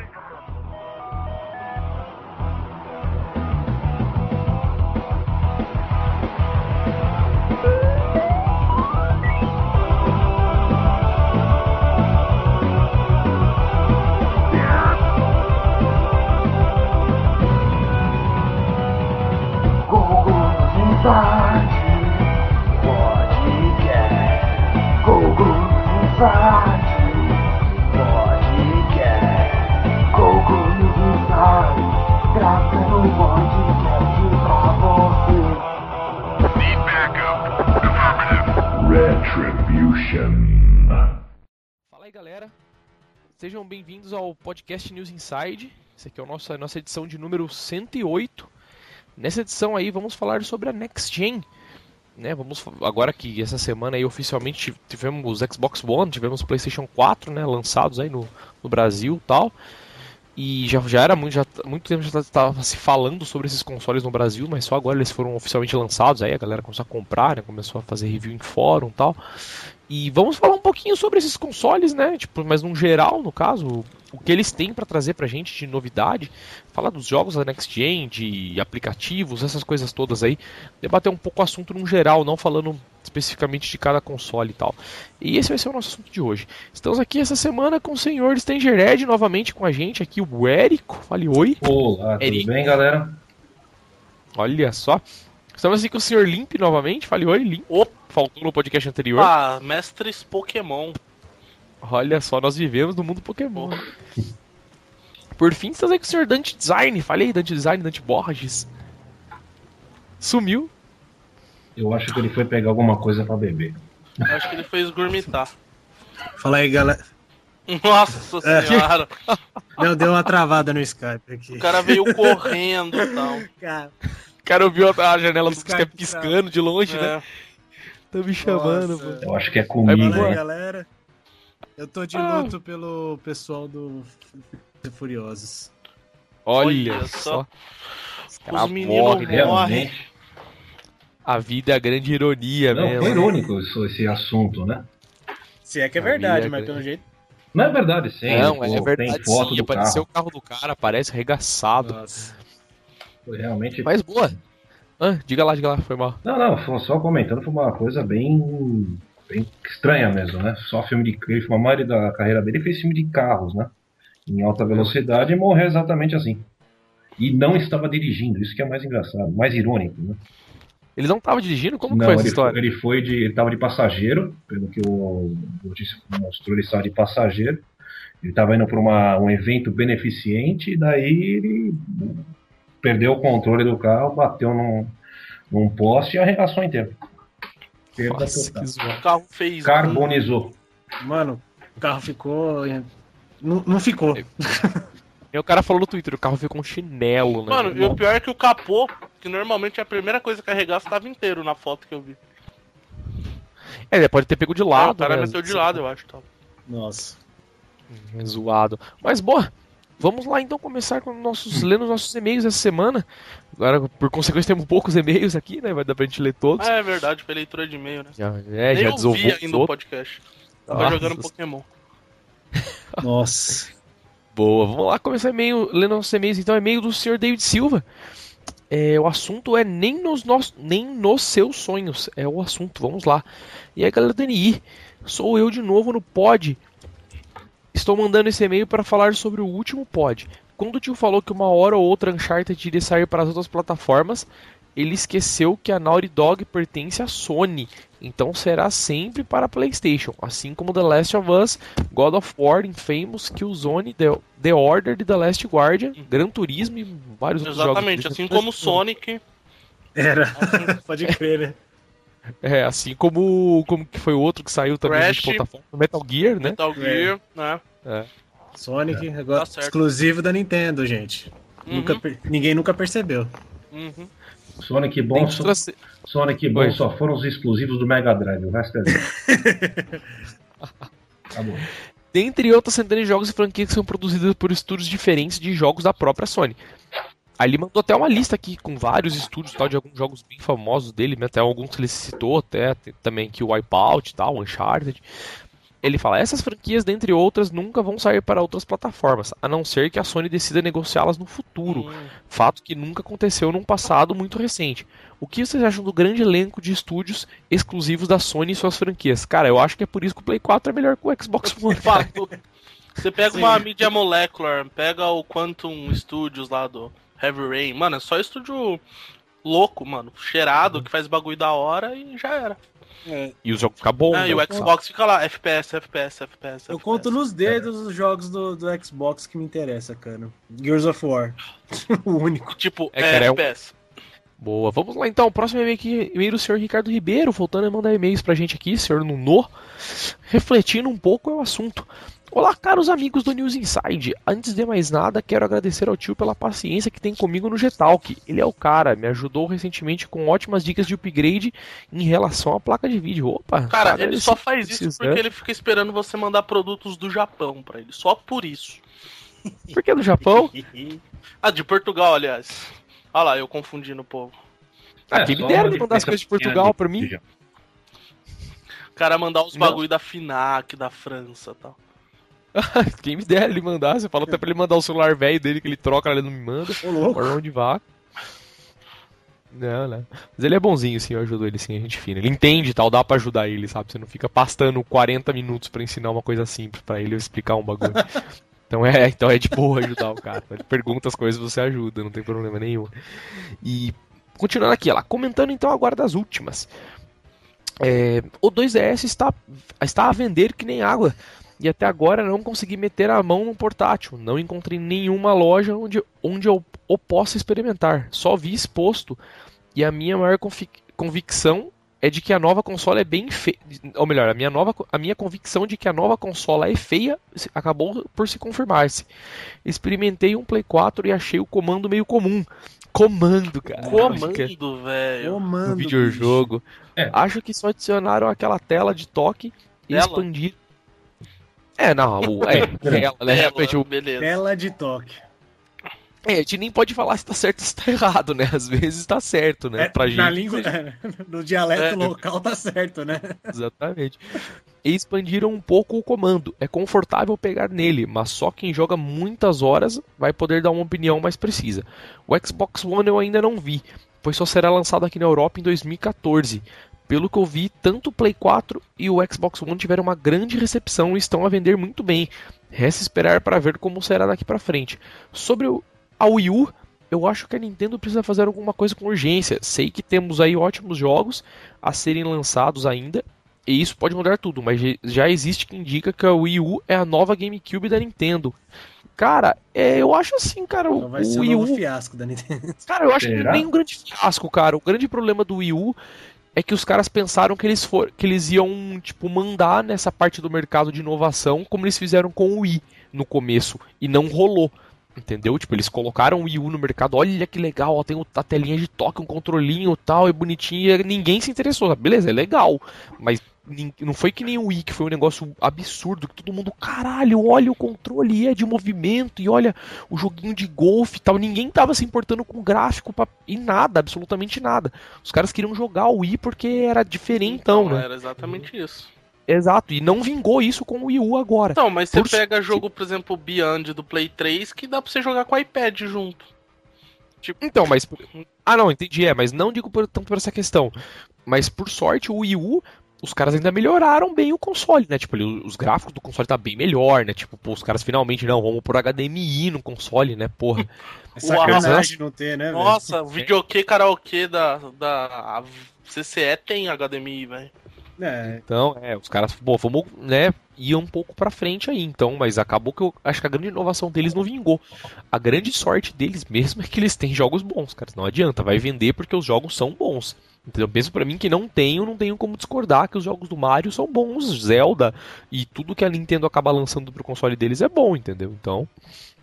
Fala bem-vindos ao podcast News Inside. Essa aqui é a nossa, nossa edição de número 108. Nessa edição aí vamos falar sobre a Next Gen. Né, vamos agora que essa semana aí oficialmente tivemos Xbox One, tivemos PlayStation 4, né, lançados aí no, no Brasil, tal. E já, já era muito, já, muito tempo já estava se falando sobre esses consoles no Brasil, mas só agora eles foram oficialmente lançados, aí a galera começou a comprar, né, começou a fazer review em fórum, tal. E vamos falar um pouquinho sobre esses consoles, né? Tipo, mas num geral, no caso, o que eles têm para trazer pra gente de novidade, falar dos jogos da Next Gen, de aplicativos, essas coisas todas aí, debater um pouco o assunto num geral, não falando especificamente de cada console e tal. E esse vai ser o nosso assunto de hoje. Estamos aqui essa semana com o senhor Stangered novamente com a gente, aqui o Érico. Fale oi. Olá, tudo Érico. bem, galera? Olha só. Estamos aqui com o senhor Limp novamente. Fale oi, Limp. Opa! Faltou no podcast anterior. Ah, mestres Pokémon. Olha só, nós vivemos no mundo Pokémon. Por fim, estamos aí com o senhor Dante Design. Falei, Dante Design, Dante Borges. Sumiu. Eu acho que ele foi pegar alguma coisa para beber. Eu acho que ele foi esgurmitar. Fala aí, galera. Nossa é. senhora! Não, deu uma travada no Skype aqui. O cara veio correndo e tal. Cara, o cara ouviu a janela do Skype piscando de longe, é. né? Tá me chamando, mano. Eu acho que é comigo. Fala aí, galera. Eu tô de ah. luto ah. pelo pessoal do Furiosos. Olha, Olha só. Os, Os meninos morrem. A vida é a grande ironia Não, mesmo. Foi irônico esse assunto, né? Se é que é verdade, mas é pelo jeito. Não é verdade, sim. Não, pô, é verdade. Tem foto sim, do apareceu carro. o carro do cara, aparece arregaçado. Nossa. Foi realmente. Mas boa. Ah, diga lá, diga lá, foi mal. Não, não, só comentando, foi uma coisa bem, bem estranha mesmo, né? Só filme de. Ele, a maioria da carreira dele fez filme de carros, né? Em alta velocidade e morreu exatamente assim. E não estava dirigindo, isso que é mais engraçado, mais irônico, né? Ele não estava dirigindo? Como não, foi essa ele história? Foi, ele foi de. Ele estava de passageiro, pelo que o notícia mostrou, ele estava de passageiro. Ele estava indo para um evento beneficente, e daí ele perdeu o controle do carro, bateu num, num poste e arregaçou inteiro. Perda total. O carro fez. Carbonizou. Mano, o carro ficou. Não, não ficou. E o cara falou no Twitter, o carro ficou um chinelo, né? Mano, e o pior é que o capô, que normalmente é a primeira coisa que arregaça, estava inteiro na foto que eu vi. É, ele pode ter pego de lado. É, o cara né? meteu de lado, eu acho. Tá. Nossa. Zoado. Mas boa, Vamos lá então começar com nossos lendo nossos e-mails essa semana. Agora, por consequência, temos poucos e-mails aqui, né? Vai dar pra gente ler todos. Ah, é verdade, foi leitura de e-mail, né? Já, é, Nem já ouvi ainda o podcast. Tava Nossa. jogando Pokémon. Nossa. Boa, vamos lá começar e-mail, lendo nossos e-mails. Então, e-mail do Sr. David Silva. É, o assunto é nem nos, nossos, nem nos seus sonhos. É o assunto, vamos lá. E aí, galera do NI, sou eu de novo no pod Estou mandando esse e-mail para falar sobre o último pod. Quando o tio falou que uma hora ou outra Uncharted iria sair para as outras plataformas, ele esqueceu que a Naughty Dog pertence à Sony, então será sempre para a PlayStation, assim como The Last of Us, God of War, Infamous, Killzone, The, The Order de The Last Guardian, Gran Turismo e vários outros jogos. Exatamente, assim como Sonic. Era, pode crer, né? É, assim como, como que foi o outro que saiu também Crash, de plataforma, Metal Gear, né? Metal Gear, é. né? É. Sonic, é. agora tá exclusivo da Nintendo, gente. Uhum. Nunca, ninguém nunca percebeu. Uhum. Sonic bom, só, trouxe... Sonic bom só foram os exclusivos do Mega Drive, o resto é. tá bom. Dentre outras centenas de jogos e franquias que são produzidas por estúdios diferentes de jogos da própria Sony. Ele mandou até uma lista aqui com vários estúdios tal, de alguns jogos bem famosos dele, né, até alguns que ele citou, até também que o Wipeout e tal, Uncharted. Ele fala: essas franquias, dentre outras, nunca vão sair para outras plataformas, a não ser que a Sony decida negociá-las no futuro. Fato que nunca aconteceu num passado muito recente. O que vocês acham do grande elenco de estúdios exclusivos da Sony e suas franquias? Cara, eu acho que é por isso que o Play 4 é melhor que o Xbox One. Fato. Você pega Sim. uma mídia molecular, pega o Quantum Studios lá do Heavy Rain, mano, é só estúdio louco, mano, cheirado, uhum. que faz bagulho da hora e já era. É. E o jogo fica bom. É, e o né? Xbox fica lá, FPS, FPS, FPS. Eu FPS. conto nos dedos os jogos do, do Xbox que me interessa, cara. Gears of War. o único. Tipo, é, cara, é FPS. Boa, vamos lá então. O próximo e-mail aqui, e-mail do senhor Ricardo Ribeiro, voltando a mandar e-mails pra gente aqui, senhor Nuno, refletindo um pouco o assunto. Olá, caros amigos do News Inside. Antes de mais nada, quero agradecer ao tio pela paciência que tem comigo no Getalk. Ele é o cara, me ajudou recentemente com ótimas dicas de upgrade em relação à placa de vídeo. Opa, cara, cara ele só faz isso porque ele fica esperando você mandar produtos do Japão para ele, só por isso. Por que do Japão? ah, de Portugal, aliás. Olha lá, eu confundindo o povo. Ah, quem me dera de mandar as coisas de Portugal pra mim. O cara mandar os bagulho da FINAC, da França e tal. Quem me der ele mandar, você falou até pra ele mandar o celular velho dele que ele troca, ele não me manda. Ô, louco. onde vá. Não, não. Mas ele é bonzinho, sim, eu ajudo ele sim, a gente fina. Ele entende tal, dá pra ajudar ele, sabe? Você não fica pastando 40 minutos para ensinar uma coisa simples para ele explicar um bagulho. então é, então é de boa ajudar o cara. Ele pergunta as coisas você ajuda, não tem problema nenhum. E continuando aqui, ela comentando então agora das últimas. É, o 2DS está, está a vender que nem água e até agora não consegui meter a mão no portátil. Não encontrei nenhuma loja onde, onde eu o possa experimentar. Só vi exposto e a minha maior convicção é de que a nova consola é bem feia. Ou melhor, a minha, nova, a minha convicção de que a nova consola é feia acabou por se confirmar-se. Experimentei um Play 4 e achei o comando meio comum. Comando, cara. Comando, velho. Comando. No videojogo. É. Acho que só adicionaram aquela tela de toque e expandiram é, não, o, é, ela, né? Tela, beleza. Tela de toque. É, a gente nem pode falar se tá certo ou se tá errado, né? Às vezes tá certo, né? É, pra na gente. Língua, é, no dialeto é. local tá certo, né? Exatamente. E expandiram um pouco o comando. É confortável pegar nele, mas só quem joga muitas horas vai poder dar uma opinião mais precisa. O Xbox One eu ainda não vi, pois só será lançado aqui na Europa em 2014. Pelo que eu vi, tanto o Play 4 e o Xbox One tiveram uma grande recepção e estão a vender muito bem. Resta esperar para ver como será daqui para frente. Sobre o, a Wii U, eu acho que a Nintendo precisa fazer alguma coisa com urgência. Sei que temos aí ótimos jogos a serem lançados ainda, e isso pode mudar tudo, mas já existe que indica que a Wii U é a nova GameCube da Nintendo. Cara, é, eu acho assim, cara. Então vai o ser Wii U... fiasco da Nintendo. Cara, eu acho Será? que nem um grande fiasco, cara. O grande problema do Wii U é que os caras pensaram que eles, for, que eles iam tipo mandar nessa parte do mercado de inovação como eles fizeram com o Wii no começo e não rolou. Entendeu? Tipo, eles colocaram o Wii U no mercado, olha que legal, ó, tem a telinha de toque, um controlinho tal, é bonitinho, e ninguém se interessou. Beleza, é legal, mas não foi que nem o Wii, que foi um negócio absurdo, que todo mundo, caralho, olha o controle é de movimento, e olha o joguinho de golfe e tal. Ninguém tava se importando com gráfico pra... e nada, absolutamente nada. Os caras queriam jogar o Wii porque era diferentão, então, né? Era exatamente isso. Exato, e não vingou isso com o Wii U agora. Não, mas você por... pega jogo, por exemplo, Beyond do Play 3, que dá pra você jogar com o iPad junto. Tipo... Então, mas. Ah, não, entendi, é, mas não digo por, tanto por essa questão. Mas por sorte, o Wii U os caras ainda melhoraram bem o console, né? Tipo, os gráficos do console tá bem melhor, né? Tipo, pô, os caras finalmente, não, vamos por HDMI no console, né? Porra. Essa sacanagem não ter, né? Nossa, o videokê karaokê da, da CCE tem HDMI, velho. É. Então, é, os caras, pô, vamos, né, ir um pouco pra frente aí, então, mas acabou que eu acho que a grande inovação deles não vingou. A grande sorte deles mesmo é que eles têm jogos bons, cara. Não adianta, vai vender porque os jogos são bons. Entendeu? Mesmo para mim que não tenho, não tenho como discordar que os jogos do Mario são bons, Zelda e tudo que a Nintendo acaba lançando pro console deles é bom, entendeu? Então,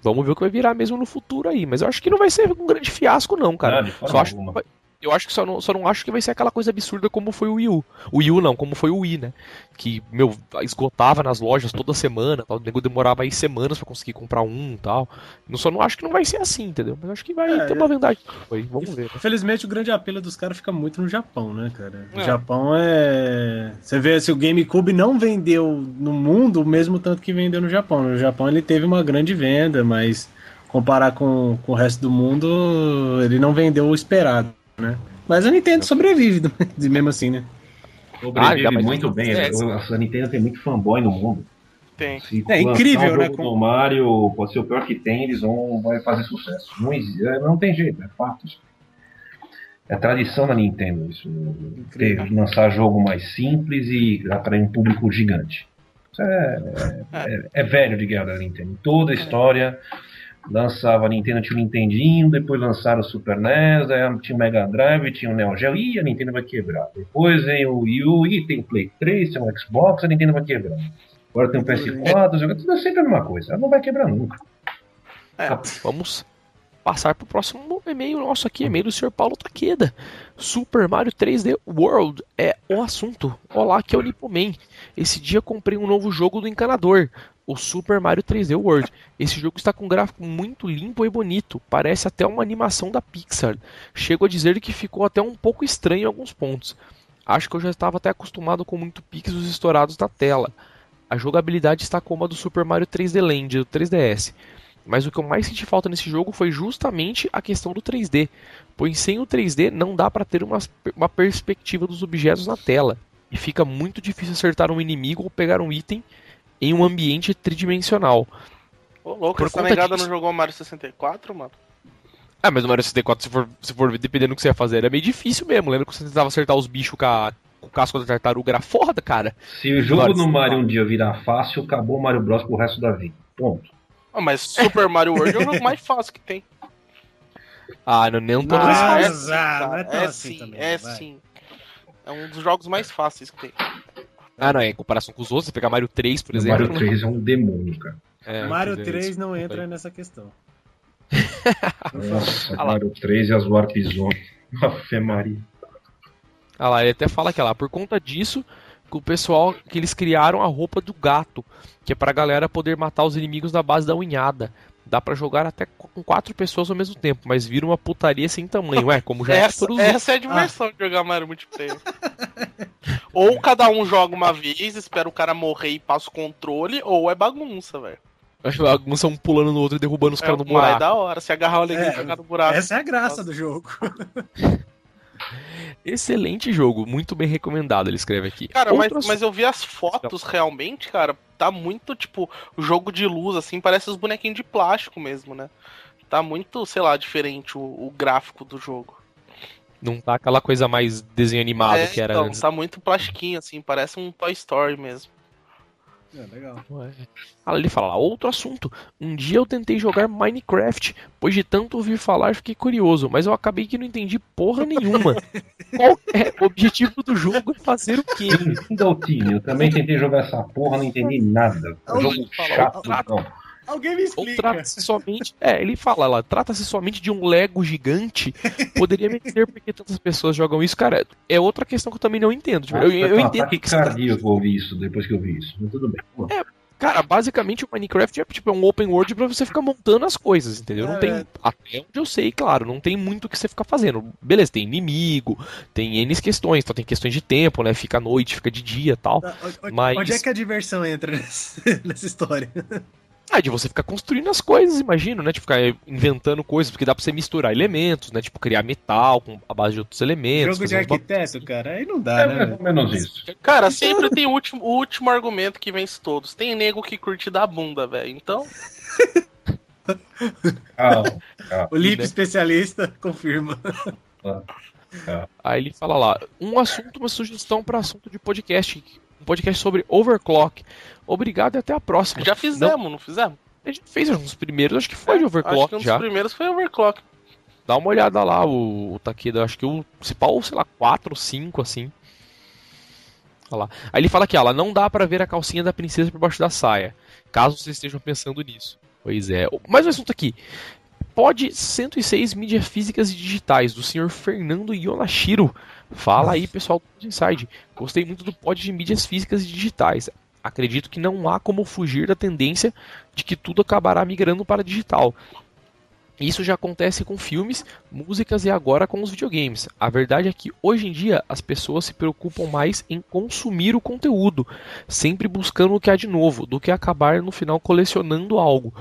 vamos ver o que vai virar mesmo no futuro aí. Mas eu acho que não vai ser um grande fiasco, não, cara. Não, Só acho que vai, Eu acho que só não, só não acho que vai ser aquela coisa absurda como foi o Wii U. O Wii U não, como foi o Wii, né? Que, meu, esgotava nas lojas toda semana, tal. o nego demorava aí semanas para conseguir comprar um e tal. Eu só não acho que não vai ser assim, entendeu? Mas acho que vai é, ter uma é. vendagem. Vamos ver. Infelizmente o grande apelo dos caras fica muito no Japão, né, cara? O é. Japão é. Você vê se o GameCube não vendeu no mundo o mesmo tanto que vendeu no Japão. No Japão ele teve uma grande venda, mas comparar com, com o resto do mundo, ele não vendeu o esperado, né? Mas a Nintendo sobrevive, mesmo assim, né? Sobrevive ah, muito bem. É, a Nintendo tem muito fanboy no mundo. Tem. Se é incrível, um né? Com... O Mario pode ser o pior que tem, eles vão vai fazer sucesso. Não, é, não tem jeito, é fato. É tradição da Nintendo isso. Ter, lançar jogo mais simples e atrair um público gigante. Isso é, é, é, é velho de guerra da Nintendo. Toda a história lançava a Nintendo, tinha o Nintendinho, depois lançaram o Super NES, aí tinha o Mega Drive, tinha o Neo Geo, e a Nintendo vai quebrar. Depois vem o Wii U, e tem o Play 3, tem o Xbox, a Nintendo vai quebrar. Agora tem o PS4, joga, tudo é sempre a mesma coisa, ela não vai quebrar nunca. É, vamos passar para o próximo e-mail nosso aqui, e-mail do Sr. Paulo Taqueda. Super Mario 3D World é o assunto. Olá, aqui é o Nipoman. Esse dia comprei um novo jogo do encanador o Super Mario 3D World. Esse jogo está com um gráfico muito limpo e bonito, parece até uma animação da Pixar. Chego a dizer que ficou até um pouco estranho em alguns pontos. Acho que eu já estava até acostumado com muito pixels estourados na tela. A jogabilidade está como a do Super Mario 3D Land do 3DS. Mas o que eu mais senti falta nesse jogo foi justamente a questão do 3D, pois sem o 3D não dá para ter uma, uma perspectiva dos objetos na tela, e fica muito difícil acertar um inimigo ou pegar um item em um ambiente tridimensional. Ô, louco, Por essa negada disso... não jogou Mario 64, mano? Ah, mas o Mario 64, se for, se for dependendo do que você ia fazer, era meio difícil mesmo. Lembra que você tentava acertar os bichos com, a, com o casco da tartaruga? Era foda, cara. Se o jogo no Mario um dia virar fácil, acabou o Mario Bros pro resto da vida. Ponto. Ah, mas Super Mario World é o jogo mais fácil que tem. Ah, não, nem todos ah, é, sim, é, é assim sim, também, é vai. sim. É um dos jogos mais fáceis que tem. Ah, não, é em comparação com os outros, você pegar Mario 3, por exemplo. Mario 3 é um demônio, cara. É, Mario 3 não entra nessa questão. Nossa, Mario 3 e as Warp Zone. Fé Maria. Ah lá, ele até fala que lá, por conta disso, que o pessoal, que eles criaram a roupa do gato, que é pra galera poder matar os inimigos na base da unhada. Dá para jogar até com quatro pessoas ao mesmo tempo, mas vira uma putaria sem tamanho, é, como já essa, é todos Essa é a diversão ah. de jogar Mario multiplayer. ou cada um joga uma vez, espera o cara morrer e passa o controle, ou é bagunça, velho. Acho que bagunça um pulando no outro e derrubando os é, caras no buraco. É da hora, se agarrar o alegria é, e jogar no buraco. Essa é a graça Nossa. do jogo. Excelente jogo, muito bem recomendado, ele escreve aqui. Cara, Outras... mas, mas eu vi as fotos realmente, cara, tá muito, tipo, o jogo de luz, assim, parece os bonequinhos de plástico mesmo, né? Tá muito, sei lá, diferente o, o gráfico do jogo. Não tá aquela coisa mais desenho animado é, que era então, antes. Tá muito plastiquinho, assim, parece um Toy Story mesmo. É, legal. Ah, ele fala, outro assunto. Um dia eu tentei jogar Minecraft, pois de tanto ouvir falar fiquei curioso, mas eu acabei que não entendi porra nenhuma. Qual é o objetivo do jogo é fazer o quê? Daltinho, eu também tentei jogar essa porra, não entendi nada. Jogo chato, não. Alguém me explica. Ou trata-se somente. É, ele fala lá, trata-se somente de um Lego gigante. Poderia me dizer por que tantas pessoas jogam isso, cara. É outra questão que eu também não entendo. Tipo, ah, eu, eu, eu entendo que. cardíaco eu ouvi isso depois que eu vi isso. Mas tudo bem. É, cara, basicamente o Minecraft é tipo é um open world para você ficar montando as coisas, entendeu? Não é. tem. Até onde eu sei, claro, não tem muito o que você ficar fazendo. Beleza, tem inimigo, tem N questões, então tem questões de tempo, né? Fica à noite, fica de dia tal. Onde, mas... onde é que a diversão entra nessa história? Ah, de você ficar construindo as coisas, imagino, né? Tipo, ficar inventando coisas, porque dá pra você misturar elementos, né? Tipo, criar metal com a base de outros elementos. Jogo de arquiteto, cara, aí não dá, é, né? Mais ou menos isso. Cara, sempre tem o último, o último argumento que vence todos. Tem nego que curte da bunda, velho. Então. calma, calma. O Lip né? especialista confirma. Aí ele fala lá, um assunto, uma sugestão para assunto de podcast um podcast sobre overclock. Obrigado e até a próxima. Já fizemos, não, não fizemos? A gente fez uns primeiros, acho que foi é, de overclock acho que um já. dos primeiros foi overclock. Dá uma olhada lá, o, o Takeda, acho que o principal, sei lá, 4 ou 5, assim. Olha lá. Aí ele fala que ela não dá para ver a calcinha da princesa por baixo da saia, caso vocês estejam pensando nisso. Pois é. Mais um assunto aqui. Pod 106 Mídias Físicas e Digitais, do senhor Fernando Yonashiro. Fala aí, pessoal do Inside. Gostei muito do pod de mídias físicas e digitais. Acredito que não há como fugir da tendência de que tudo acabará migrando para digital. Isso já acontece com filmes, músicas e agora com os videogames. A verdade é que hoje em dia as pessoas se preocupam mais em consumir o conteúdo, sempre buscando o que há de novo, do que acabar no final colecionando algo.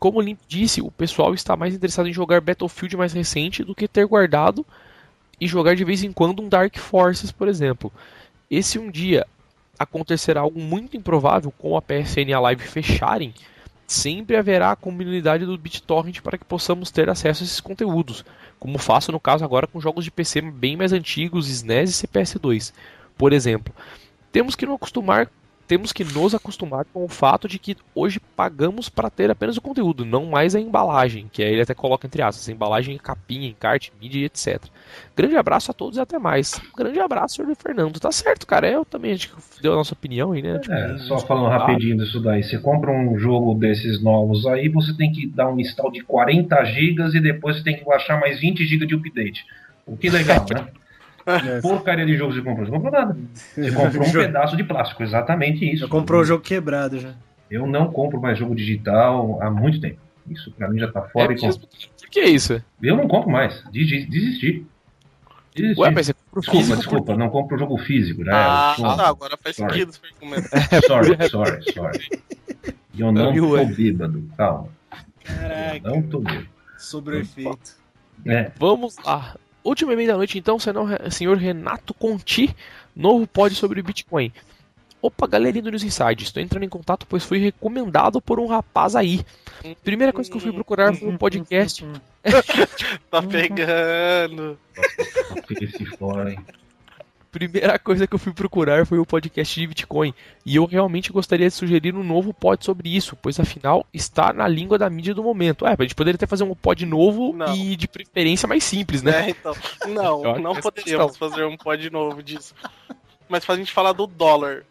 Como o Limp disse, o pessoal está mais interessado em jogar Battlefield mais recente do que ter guardado e jogar de vez em quando um Dark Forces, por exemplo. Esse um dia acontecerá algo muito improvável com a PSN e a Live fecharem, sempre haverá a comunidade do BitTorrent para que possamos ter acesso a esses conteúdos, como faço no caso agora com jogos de PC bem mais antigos, SNES e CPS2, por exemplo. Temos que nos acostumar temos que nos acostumar com o fato de que hoje pagamos para ter apenas o conteúdo, não mais a embalagem, que aí ele até coloca entre aspas, embalagem, capinha, encarte, mídia, etc. Grande abraço a todos e até mais. Grande abraço, senhor Fernando. Tá certo, cara. Eu também a gente deu a nossa opinião aí, né? Tipo, é, só falando rapidinho disso daí. Você compra um jogo desses novos aí, você tem que dar um install de 40 GB e depois você tem que baixar mais 20 GB de update. O que legal, né? Porcaria de jogo você comprou. Você comprou nada. Você comprou um pedaço de plástico, exatamente isso. Eu comprou o jogo quebrado já. Eu não compro mais jogo digital há muito tempo. Isso pra mim já tá fora é e compro. Por que isso? Eu não compro mais. Desisti. Desisti. Ué, mas você compra desculpa, físico desculpa, não compro o jogo físico. Já Ah, tá, agora faz Sorry. sentido. você comentar. Sorry, sorry, sorry. E eu não tô é? bêbado, calma. Caraca. Eu não tô bêbado. Sobre o efeito. É, Vamos lá. Última e-mail da noite, então, senão, senhor Renato Conti, novo pod sobre Bitcoin. Opa, galerinha do News Inside, estou entrando em contato pois fui recomendado por um rapaz aí. Primeira coisa que eu fui procurar foi um podcast. Tá pegando. esse fora, hein? Primeira coisa que eu fui procurar foi o podcast de Bitcoin. E eu realmente gostaria de sugerir um novo pod sobre isso, pois afinal está na língua da mídia do momento. É, a gente poderia até fazer um pod novo Não. e de preferência mais simples, né? É, então. Não, não essa poderíamos fazer um pod novo disso. Mas pra gente falar do dólar.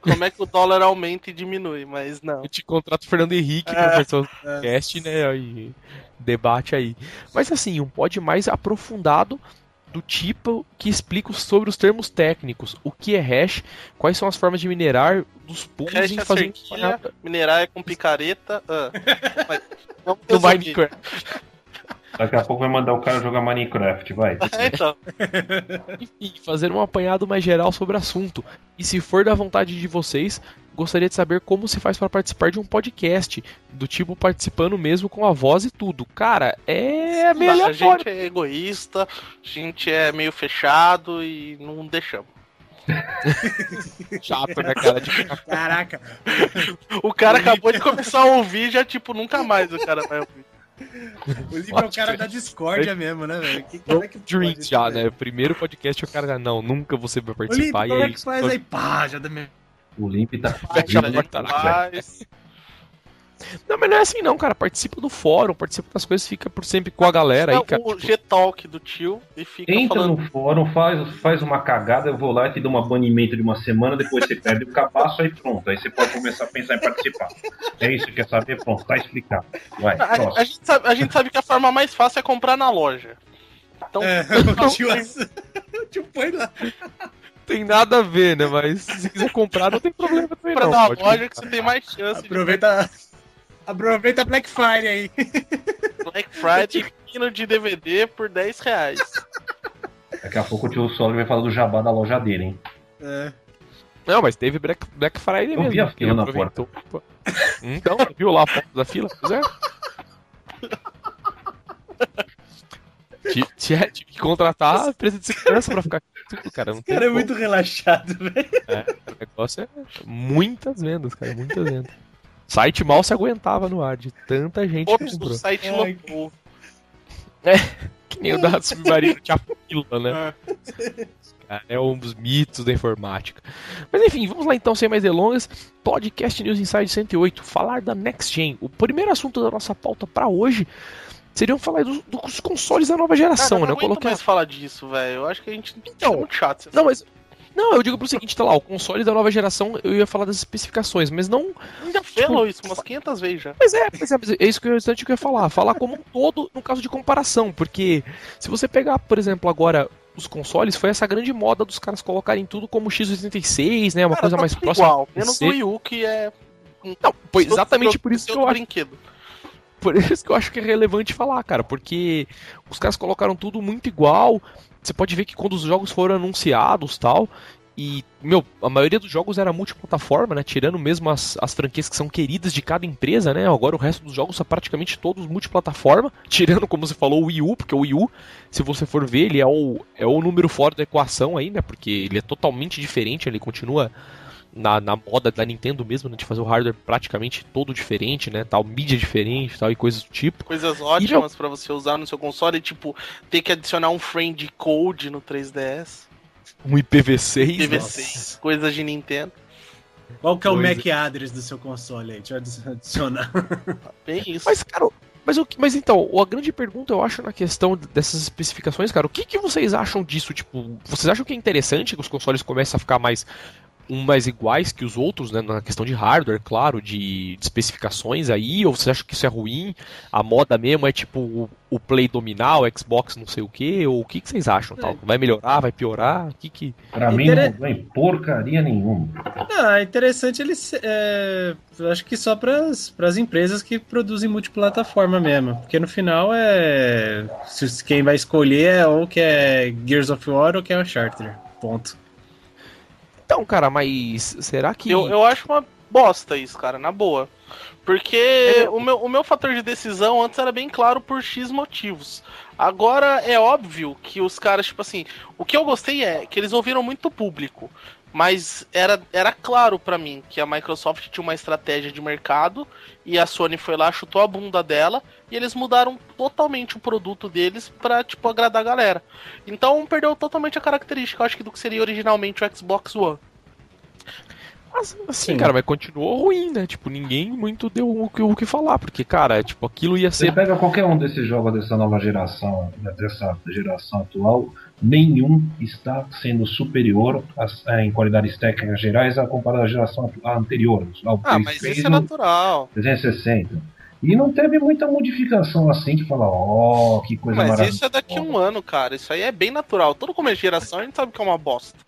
Como é que o dólar aumenta e diminui, mas não. Eu te contrato o Fernando Henrique É, pra fazer o podcast, né? E debate aí. Mas assim, um pod mais aprofundado do tipo que explica sobre os termos técnicos, o que é hash, quais são as formas de minerar, dos pools Hash e é fazer um cerquilha, minerar é com picareta. ah. No. Minecraft. Daqui a pouco vai mandar o cara jogar Minecraft, vai. É, então. Enfim, fazer um apanhado mais geral sobre o assunto. E se for da vontade de vocês, gostaria de saber como se faz para participar de um podcast, do tipo participando mesmo com a voz e tudo. Cara, é meio a aleatório. gente é egoísta, a gente é meio fechado e não deixamos. chato, né, cara? De Caraca. O cara acabou de começar a ouvir já, tipo, nunca mais o cara vai ouvir. O Lipe é o cara da discórdia mesmo, né, velho? Que, como é que Dreams pode, já, né? Primeiro podcast o cara, não, nunca você vai participar. como e é aí, que faz aí? Pá, já dá mesmo. O Limp tá Fecha a porta na Faz. Não, mas não é assim não, cara. Participa do fórum, participa das coisas, fica por sempre com a galera aí, cara. o Tipo, G-Talk do tio e fica Entra falando. no fórum, faz, faz uma cagada, eu vou lá e te dou um banimento de uma semana, depois você perde o cabaço, aí pronto. Aí você pode começar a pensar em participar. É isso que quer saber? Pronto, tá explicado. Vai, A, a próximo. gente sabe, a gente sabe que a forma mais fácil é comprar na loja. Então, É, o tio, o tio põe lá. tem nada a ver, né? Mas se você quiser comprar, não tem problema também compra não. na Pode loja que você tem mais chance Aproveita. Aproveita Black Friday aí. Black Friday pino de DVD por 10 reais. Daqui a pouco o tio Solo vai falar do jabá da loja dele, hein? É. Não, mas teve Black, Black Friday Eu mesmo. vi a fila na aproveitou. Então, viu lá a foto da fila? Pois é. Tive que contratar a empresa de segurança pra ficar tudo, cara. Não cara é como. muito relaxado, velho. O negócio é muitas vendas, cara. Muitas vendas. O site mal se aguentava no ar de tanta gente que Todos comprou. do site Ai, lotou. Que nem o da Submarino tinha fila, né? É. Cara, é um dos mitos da informática. Mas enfim, vamos lá então, sem mais delongas. Podcast News Inside 108, falar da Next Gen. O primeiro assunto da nossa pauta pra hoje seria falar dos, dos consoles da nova Cara, geração, eu não né? Eu coloquei. mais falar disso, velho. Eu acho que a gente Então, é muito chato. Não, mas Não, eu digo pro seguinte, tá lá, o console da nova geração, eu ia falar das especificações, mas não. Ainda tipo, falou isso umas 500 vezes já. Mas é, mas é, é isso que eu, que eu ia falar. Falar como um todo no caso de comparação, porque se você pegar, por exemplo, agora os consoles, foi essa grande moda dos caras colocarem tudo como X86, né? Uma Cara, coisa tá mais próxima. Igual, menos o Wii U, que é. Não, foi exatamente por isso que eu brinquedo. acho. Por isso que eu acho que é relevante falar, cara, porque os caras colocaram tudo muito igual. Você pode ver que quando os jogos foram anunciados tal, e, meu, a maioria dos jogos era multiplataforma, né? Tirando mesmo as, as franquias que são queridas de cada empresa, né? Agora o resto dos jogos são praticamente todos multiplataforma. Tirando, como você falou, o Wii U, porque o Wii U, se você for ver, ele é o, é o número fora da equação aí, né? Porque ele é totalmente diferente, ele continua na, na moda da Nintendo mesmo, né, de fazer o hardware praticamente todo diferente, né, tal, mídia diferente, tal, e coisas do tipo. Coisas ótimas para você usar no seu console, tipo, ter que adicionar um frame de code no 3DS. Um IPv6. IPv6, coisas de Nintendo. Qual que é o MAC address do seu console aí? Deixa eu adicionar. Bem isso. Mas, cara, mas, o, mas então, a grande pergunta eu acho na questão dessas especificações, cara, o que, que vocês acham disso? Tipo, vocês acham que é interessante que os consoles comecem a ficar mais um mais iguais que os outros, né, na questão de hardware, claro, de, de, especificações aí, ou você acha que isso é ruim? A moda mesmo é tipo o, o Play dominar, o Xbox não sei o que, ou o que, que vocês acham? Tal? Vai melhorar, vai piorar? O que que... Pra mim Inter... não vem porcaria nenhuma. Ah, é interessante eles, é, acho que só para as empresas que produzem multiplataforma mesmo, porque no final é, quem vai escolher é ou que é Gears of War ou que é Uncharted, ponto. Então, cara, mas será que. Eu, eu acho uma bosta isso, cara, na boa. Porque é... o, meu, o meu fator de decisão antes era bem claro por X motivos. Agora é óbvio que os caras, tipo assim, o que eu gostei é que eles ouviram muito público. Mas era, era claro para mim que a Microsoft tinha uma estratégia de mercado e a Sony foi lá, chutou a bunda dela e eles mudaram totalmente o produto deles pra, tipo, agradar a galera. Então perdeu totalmente a característica, eu acho que do que seria originalmente o Xbox One. Mas, assim, Sim. cara, mas continuou ruim, né? Tipo, ninguém muito deu o que, o que falar, porque, cara, tipo, aquilo ia ser. Você pega qualquer um desses jogos dessa nova geração, né, dessa geração atual, nenhum está sendo superior a, em qualidades técnicas gerais a comparado à geração anterior. ah, mas isso é natural. 360. E não teve muita modificação assim que fala, ó, oh, que coisa Mas isso é daqui a um ano, cara. Isso aí é bem natural. Todo começo de geração a gente sabe que é uma bosta.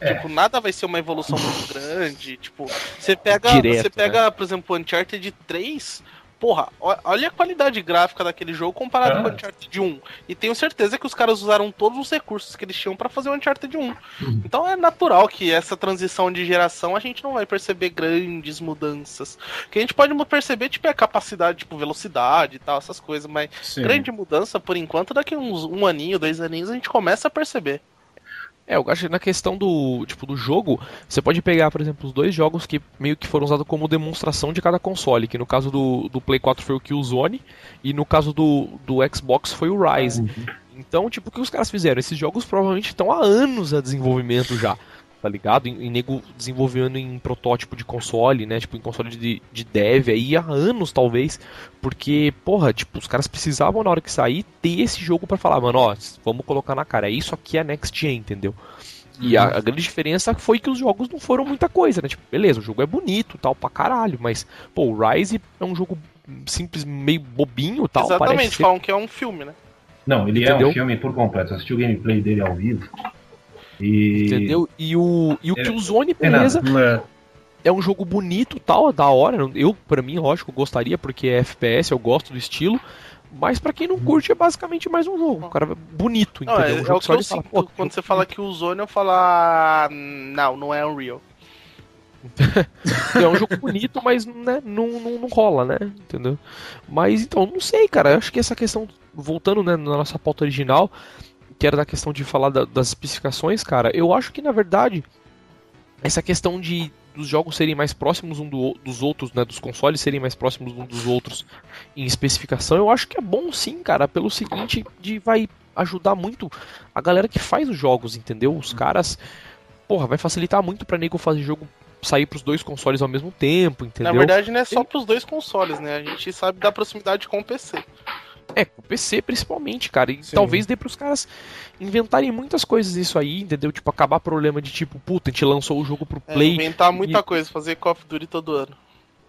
É. Tipo, nada vai ser uma evolução muito grande. Tipo, você pega, Direto, você pega, né? por exemplo, o Uncharted 3, porra, olha a qualidade gráfica daquele jogo comparado ah. com o Uncharted 1. E tenho certeza que os caras usaram todos os recursos que eles tinham para fazer o Uncharted 1. Uhum. Então é natural que essa transição de geração a gente não vai perceber grandes mudanças. O que a gente pode perceber, tipo, é a capacidade, tipo, velocidade e tal, essas coisas, mas Sim. grande mudança, por enquanto, daqui uns um aninho, dois aninhos, a gente começa a perceber. É, eu acho que na questão do tipo do jogo, você pode pegar, por exemplo, os dois jogos que meio que foram usados como demonstração de cada console, que no caso do, do Play 4 foi o Killzone e no caso do, do Xbox foi o Rise. Uhum. Então, tipo, o que os caras fizeram? Esses jogos provavelmente estão há anos a desenvolvimento já tá ligado? E, nego desenvolvendo em protótipo de console, né? Tipo, em console de, de dev aí há anos, talvez. Porque, porra, tipo, os caras precisavam na hora que sair ter esse jogo para falar, mano, ó, vamos colocar na cara. É isso aqui é Next Gen, entendeu? E a, a, grande diferença foi que os jogos não foram muita coisa, né? Tipo, beleza, o jogo é bonito, tal, pra caralho, mas, pô, o Rise é um jogo simples, meio bobinho, tal. Exatamente, falam que é um filme, né? Não, ele Entendeu? é um filme por completo. Assisti o gameplay dele ao vivo. E... Entendeu? E o, e o é, Killzone, beleza. É. é um jogo bonito tal, é da hora. Eu, para mim, lógico, gostaria, porque é FPS, eu gosto do estilo. Mas para quem não curte, é basicamente mais um jogo. Um cara bonito, não, entendeu? É, um é o que eu sinto, fala, quando você fala que o Zone, eu falo, ah, não, não é Unreal. é um jogo bonito, mas né, não, não, não, rola, né? Entendeu? Mas então, não sei, cara. Eu acho que essa questão, voltando né, na nossa pauta original, que era da questão de falar da, das especificações, cara, eu acho que na verdade essa questão de dos jogos serem mais próximos um do, dos outros, né, dos consoles serem mais próximos um dos outros em especificação, eu acho que é bom sim, cara, pelo seguinte, de vai ajudar muito a galera que faz os jogos, entendeu? Os caras, porra, vai facilitar muito para nego fazer jogo sair para os dois consoles ao mesmo tempo, entendeu? Na verdade, não é só para os dois consoles, né? A gente sabe da proximidade com o PC. É, com o PC principalmente, cara. E Sim. talvez dê pros caras inventarem muitas coisas isso aí, entendeu? Tipo, acabar problema de tipo, puta, a gente lançou o jogo pro é, Play. É, inventar muita e... coisa, fazer Call of Duty todo ano.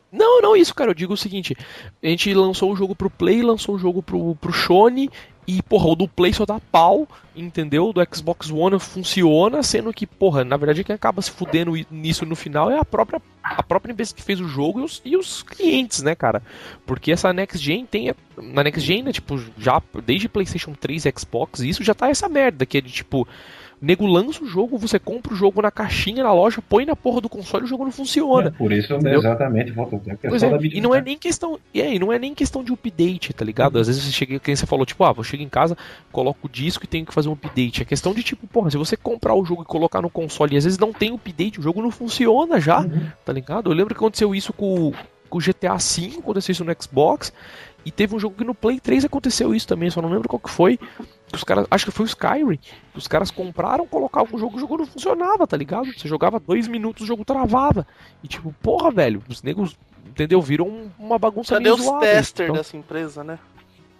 Não, não isso, cara. Eu digo o seguinte: a gente lançou o jogo pro Play, lançou o jogo pro, pro Sony e, porra, o do Play só dá pau, entendeu? Do Xbox One funciona, sendo que, porra, na verdade quem acaba se fudendo nisso no final é a própria, a própria empresa que fez o jogo e os, e os clientes, né, cara? Porque essa Next Gen tem. Na Next Gen, né, tipo, já desde PlayStation 3 e Xbox, isso já tá essa merda, que é de tipo nego lança o jogo, você compra o jogo na caixinha, na loja, põe na porra do console e o jogo não funciona. É, por isso, entendeu? exatamente, volta é, da E não é nem questão. E aí, não é nem questão de update, tá ligado? Às vezes você chega, quem você falou, tipo, ah, vou chegar em casa, coloco o disco e tenho que fazer um update. É questão de tipo, porra, se você comprar o jogo e colocar no console e às vezes não tem update, o jogo não funciona já, uhum. tá ligado? Eu lembro que aconteceu isso com, com o GTA V, aconteceu isso no Xbox. E teve um jogo que no Play 3 aconteceu isso também, só não lembro qual que foi. Os caras, acho que foi o Skyrim. Os caras compraram, colocavam o jogo, o jogo não funcionava, tá ligado? Você jogava dois minutos, o jogo travava. E tipo, porra, velho, os negros, entendeu? Viram uma bagunça Cadê os tester então... dessa empresa, né?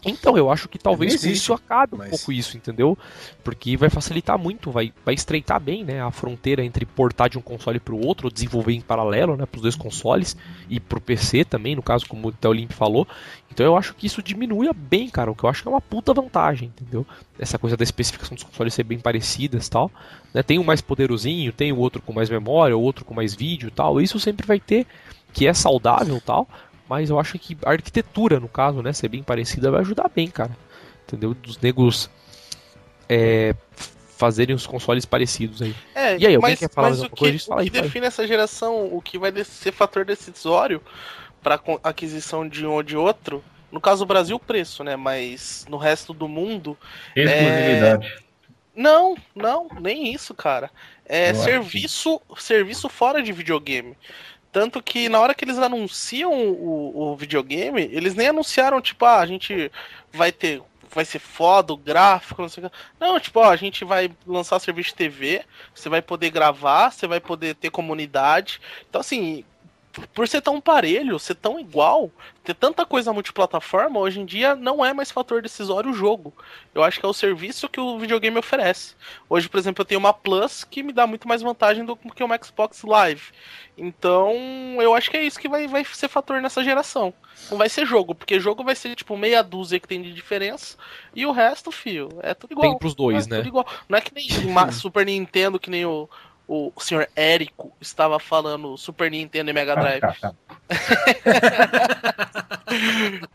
Então, eu acho que talvez com isso acabe um mas... pouco isso, entendeu? Porque vai facilitar muito, vai, vai estreitar bem né, a fronteira entre portar de um console para o outro, ou desenvolver em paralelo né, para os dois consoles e para o PC também, no caso, como o Teolimp falou. Então eu acho que isso diminui bem, cara, o que eu acho que é uma puta vantagem, entendeu? Essa coisa da especificação dos consoles ser bem parecidas e tal. Né? Tem um mais poderosinho, tem o outro com mais memória, o outro com mais vídeo e tal. Isso sempre vai ter, que é saudável tal mas eu acho que a arquitetura, no caso, né, ser bem parecida, vai ajudar bem, cara. Entendeu? Dos negros é, fazerem os consoles parecidos aí. É, e aí, alguém mas, quer falar mas o que, coisa disso? Fala aí, o que define essa geração, o que vai ser fator decisório para aquisição de um ou de outro, no caso do Brasil, o preço, né? Mas no resto do mundo. Exclusividade. É... Não, não, nem isso, cara. É serviço, serviço fora de videogame. Tanto que na hora que eles anunciam o, o videogame, eles nem anunciaram, tipo, ah, a gente vai ter. Vai ser foda o gráfico, não sei o que. Não, tipo, ó, a gente vai lançar serviço de TV, você vai poder gravar, você vai poder ter comunidade. Então, assim, por ser tão parelho, ser tão igual, ter tanta coisa multiplataforma, hoje em dia não é mais fator decisório o jogo. Eu acho que é o serviço que o videogame oferece. Hoje, por exemplo, eu tenho uma Plus que me dá muito mais vantagem do que uma Xbox Live. Então, eu acho que é isso que vai, vai ser fator nessa geração. Não vai ser jogo, porque jogo vai ser tipo meia dúzia que tem de diferença, e o resto, fio, é tudo igual. Tem pros dois, é né? Igual. Não é que nem Super Nintendo, que nem o, o senhor Érico estava falando Super Nintendo e Mega Drive.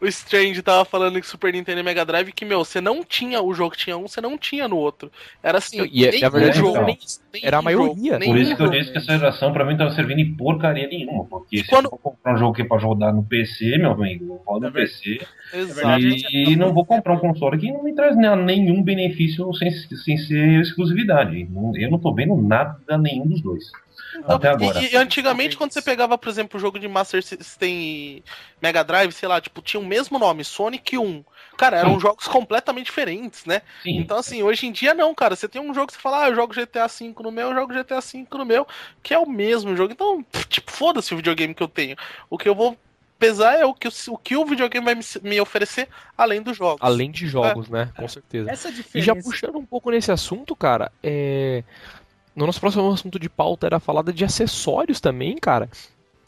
o Strange tava falando que Super Nintendo e Mega Drive que, meu, você não tinha o jogo que tinha um, você não tinha no outro. Era assim, e, é, nem verdade, jogo, nem, nem era a maioria. Por isso que eu disse que essa geração pra mim tava servindo em porcaria nenhuma. Porque e se quando... eu for comprar um jogo que é pra rodar no PC, meu amigo, eu rodo no PC. Exato. E, não vou comprar um console que não me traz nenhum benefício sem, sem ser exclusividade. Eu não tô vendo nada nenhum dos dois. Então, Até agora. E, e, antigamente, quando você pegava, por exemplo, o jogo de Master System e Mega Drive, sei lá, tipo, tinha o mesmo nome, Sonic 1. Cara, eram Sim. jogos completamente diferentes, né? Sim. Então, assim, hoje em dia não, cara. Você tem um jogo que você fala, ah, eu jogo GTA V no meu, eu jogo GTA V no meu, que é o mesmo jogo. Então, tipo, foda-se o videogame que eu tenho. O que eu vou pesar é o que o, que o videogame vai me, me oferecer além dos jogos. Além de jogos, é. né? Com certeza. Essa diferença... E já puxando um pouco nesse assunto, cara, é no nosso próximo assunto de pauta era falada de acessórios também, cara.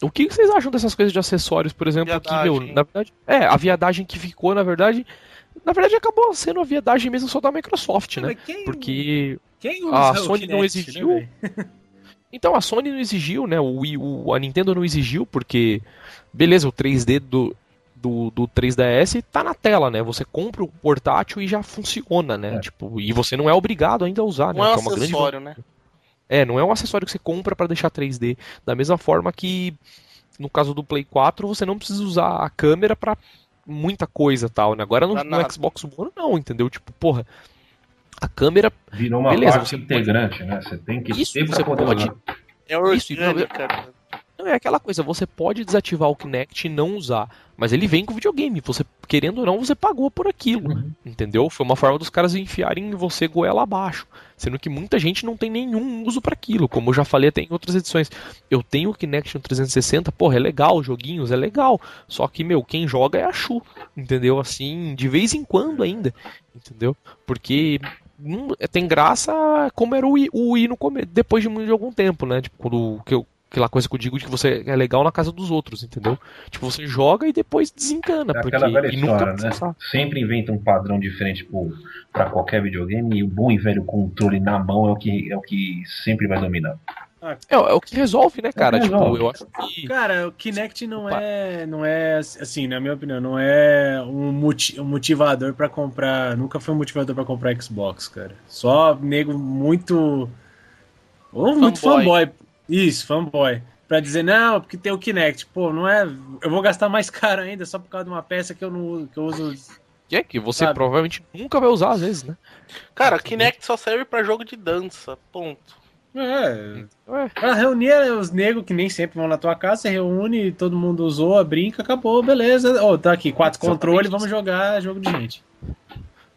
O que vocês acham dessas coisas de acessórios, por exemplo, que, meu, na verdade, é, a viadagem que ficou, na verdade, na verdade acabou sendo a viadagem mesmo só da Microsoft, né? Quem, Porque quem a Sony não exigiu. Né, então a Sony não exigiu, né? O, o, a Nintendo não exigiu, porque beleza, o 3D do, do, do 3DS tá na tela, né? Você compra o portátil e já funciona, né? É. Tipo, e você não é obrigado ainda a usar, né? Não é, é um acessório, grande... né? É, não é um acessório que você compra para deixar 3D. Da mesma forma que no caso do Play 4 você não precisa usar a câmera para muita coisa tal, né? Agora no, no Xbox One não, entendeu? Tipo, porra, a câmera virou uma beleza, parte integrante, pode... né? Você tem que Isso, ter você pode... É orgânica. Não, é aquela coisa, você pode desativar o Kinect e não usar, mas ele vem com o videogame, você, querendo ou não, você pagou por aquilo, uhum. entendeu? Foi uma forma dos caras enfiarem você goela abaixo, sendo que muita gente não tem nenhum uso para aquilo, como eu já falei até em outras edições. Eu tenho o Kinect no 360, porra, é legal, joguinhos, é legal, só que, meu, quem joga é a Chu, entendeu? Assim, de vez em quando ainda, entendeu? Porque hum, tem graça como era o Wii, o Wii no come, depois de, de algum tempo, né? Tipo, quando que eu, aquela coisa que eu digo de que você é legal na casa dos outros, entendeu? Tipo, você joga e depois desencana. É porque, velha história, né? Sempre inventa um padrão diferente para qualquer videogame e o bom e velho controle na mão é o que, é o que sempre vai dominar. É, é, o que resolve, né, cara? É tipo, eu acho que. Cara, o Kinect não é. Não é, assim, na minha opinião, não é um, um motivador para comprar. Nunca foi um motivador para comprar Xbox, cara. Só nego muito. Ou muito fanboy. Isso, fanboy. Pra dizer, não, porque tem o Kinect. Pô, não é. Eu vou gastar mais caro ainda só por causa de uma peça que eu não que eu uso. Que é que você sabe? provavelmente nunca vai usar às vezes, né? Cara, Kinect só serve para jogo de dança. Ponto. É. Pra reunir os negros que nem sempre vão na tua casa, você reúne, todo mundo usou, brinca, acabou, beleza. Ó, oh, tá aqui, quatro controles, vamos jogar jogo de gente.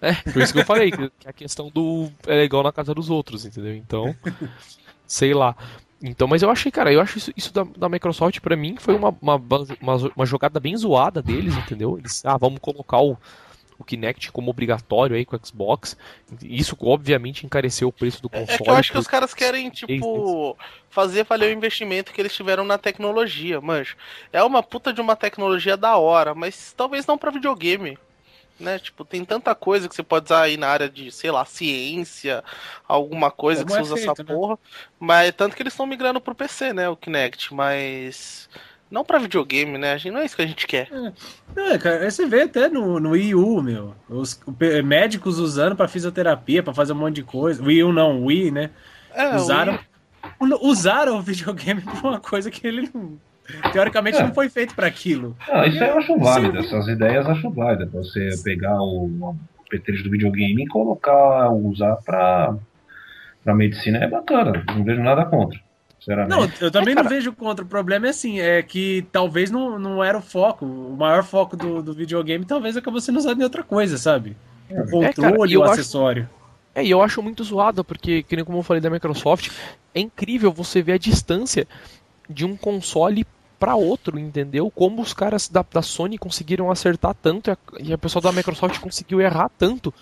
É, por isso que eu falei, que a questão do é legal na casa dos outros, entendeu? Então, sei lá. Então, mas eu achei, cara, eu acho isso, isso da, da, Microsoft para mim foi uma, uma, uma, uma, jogada bem zoada deles, entendeu? Eles, ah, vamos colocar o, o Kinect como obrigatório aí com o Xbox. Isso obviamente encareceu o preço do console. É, é que eu acho que os caras querem, tipo, fazer valer o investimento que eles tiveram na tecnologia, mas é uma puta de uma tecnologia da hora, mas talvez não para videogame né? Tipo, tem tanta coisa que você pode usar aí na área de, sei lá, ciência, alguma coisa Como que você é usa feito, essa né? porra. Mas tanto que eles estão migrando pro PC, né? O Kinect, mas. Não pra videogame, né? A gente, não é isso que a gente quer. É, é cara, você vê até no, no Wii U, meu. Os médicos usando pra fisioterapia, pra fazer um monte de coisa. Wii U não, Wii, né? É, usaram, Wii... usaram o videogame pra uma coisa que ele não Teoricamente é. não foi feito para aquilo. Ah, isso eu acho válido, essas ideias eu acho válidas. Você pegar o petrecho do videogame e colocar, usar para para medicina é bacana, não vejo nada contra. Não, eu também é, não vejo contra. O problema é assim, é que talvez não, não era o foco. O maior foco do, do videogame talvez acabou sendo usado em outra coisa, sabe? O controle, é, cara, o acessório. Acho... É, e eu acho muito zoado, porque, que nem como eu falei da Microsoft, é incrível você ver a distância de um console para outro, entendeu? Como os caras da, da Sony conseguiram acertar tanto e a, e a pessoa da Microsoft conseguiu errar tanto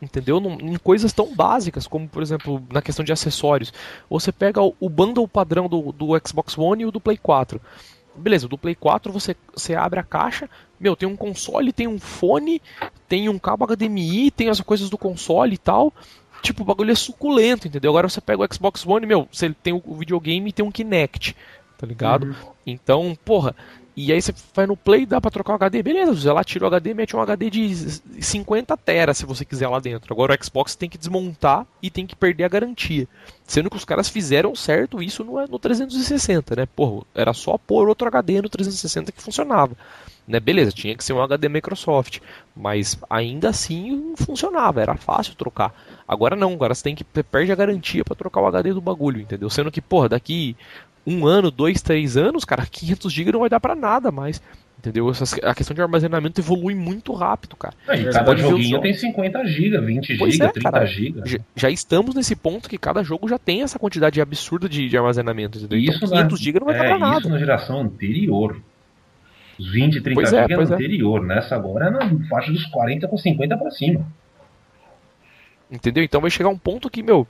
entendeu? em coisas tão básicas como, por exemplo, na questão de acessórios. Você pega o, bundle padrão do, do Xbox One e o do Play 4. Beleza, do Play 4 você, você abre a caixa, meu, tem um console, tem um fone, tem um cabo HDMI, tem as coisas do console e tal. Tipo, o bagulho é suculento, entendeu? Agora você pega o Xbox One, meu, você tem o videogame e tem um Kinect tá ligado? Uhum. Então, porra, e aí você vai no Play, dá pra trocar o HD, beleza, você lá tira o HD, mete um HD de 50 teras se você quiser lá dentro. Agora o Xbox tem que desmontar e tem que perder a garantia. Sendo que os caras fizeram certo isso no, no 360, né? Porra, era só pôr outro HD no 360 que funcionava. Né, beleza, tinha que ser um HD Microsoft, mas ainda assim funcionava, era fácil trocar. Agora não, agora você tem que perde a garantia para trocar o HD do bagulho, entendeu? Sendo que, porra, daqui um ano, dois, três anos, cara, 500 GB não vai dar para nada mais. Entendeu? a questão de armazenamento evolui muito rápido, cara. É, e cada joguinho tem 50 GB, 20 GB, 30 GB. Já, já, estamos nesse ponto que cada jogo já tem essa quantidade absurda de, de armazenamento, entendeu? Isso então 500 GB não vai é, dar pra nada. Isso na geração anterior. Os 20, 30 GB é, anterior. É. Nessa agora é na faixa dos 40 com 50 para cima. Entendeu? Então vai chegar um ponto que, meu,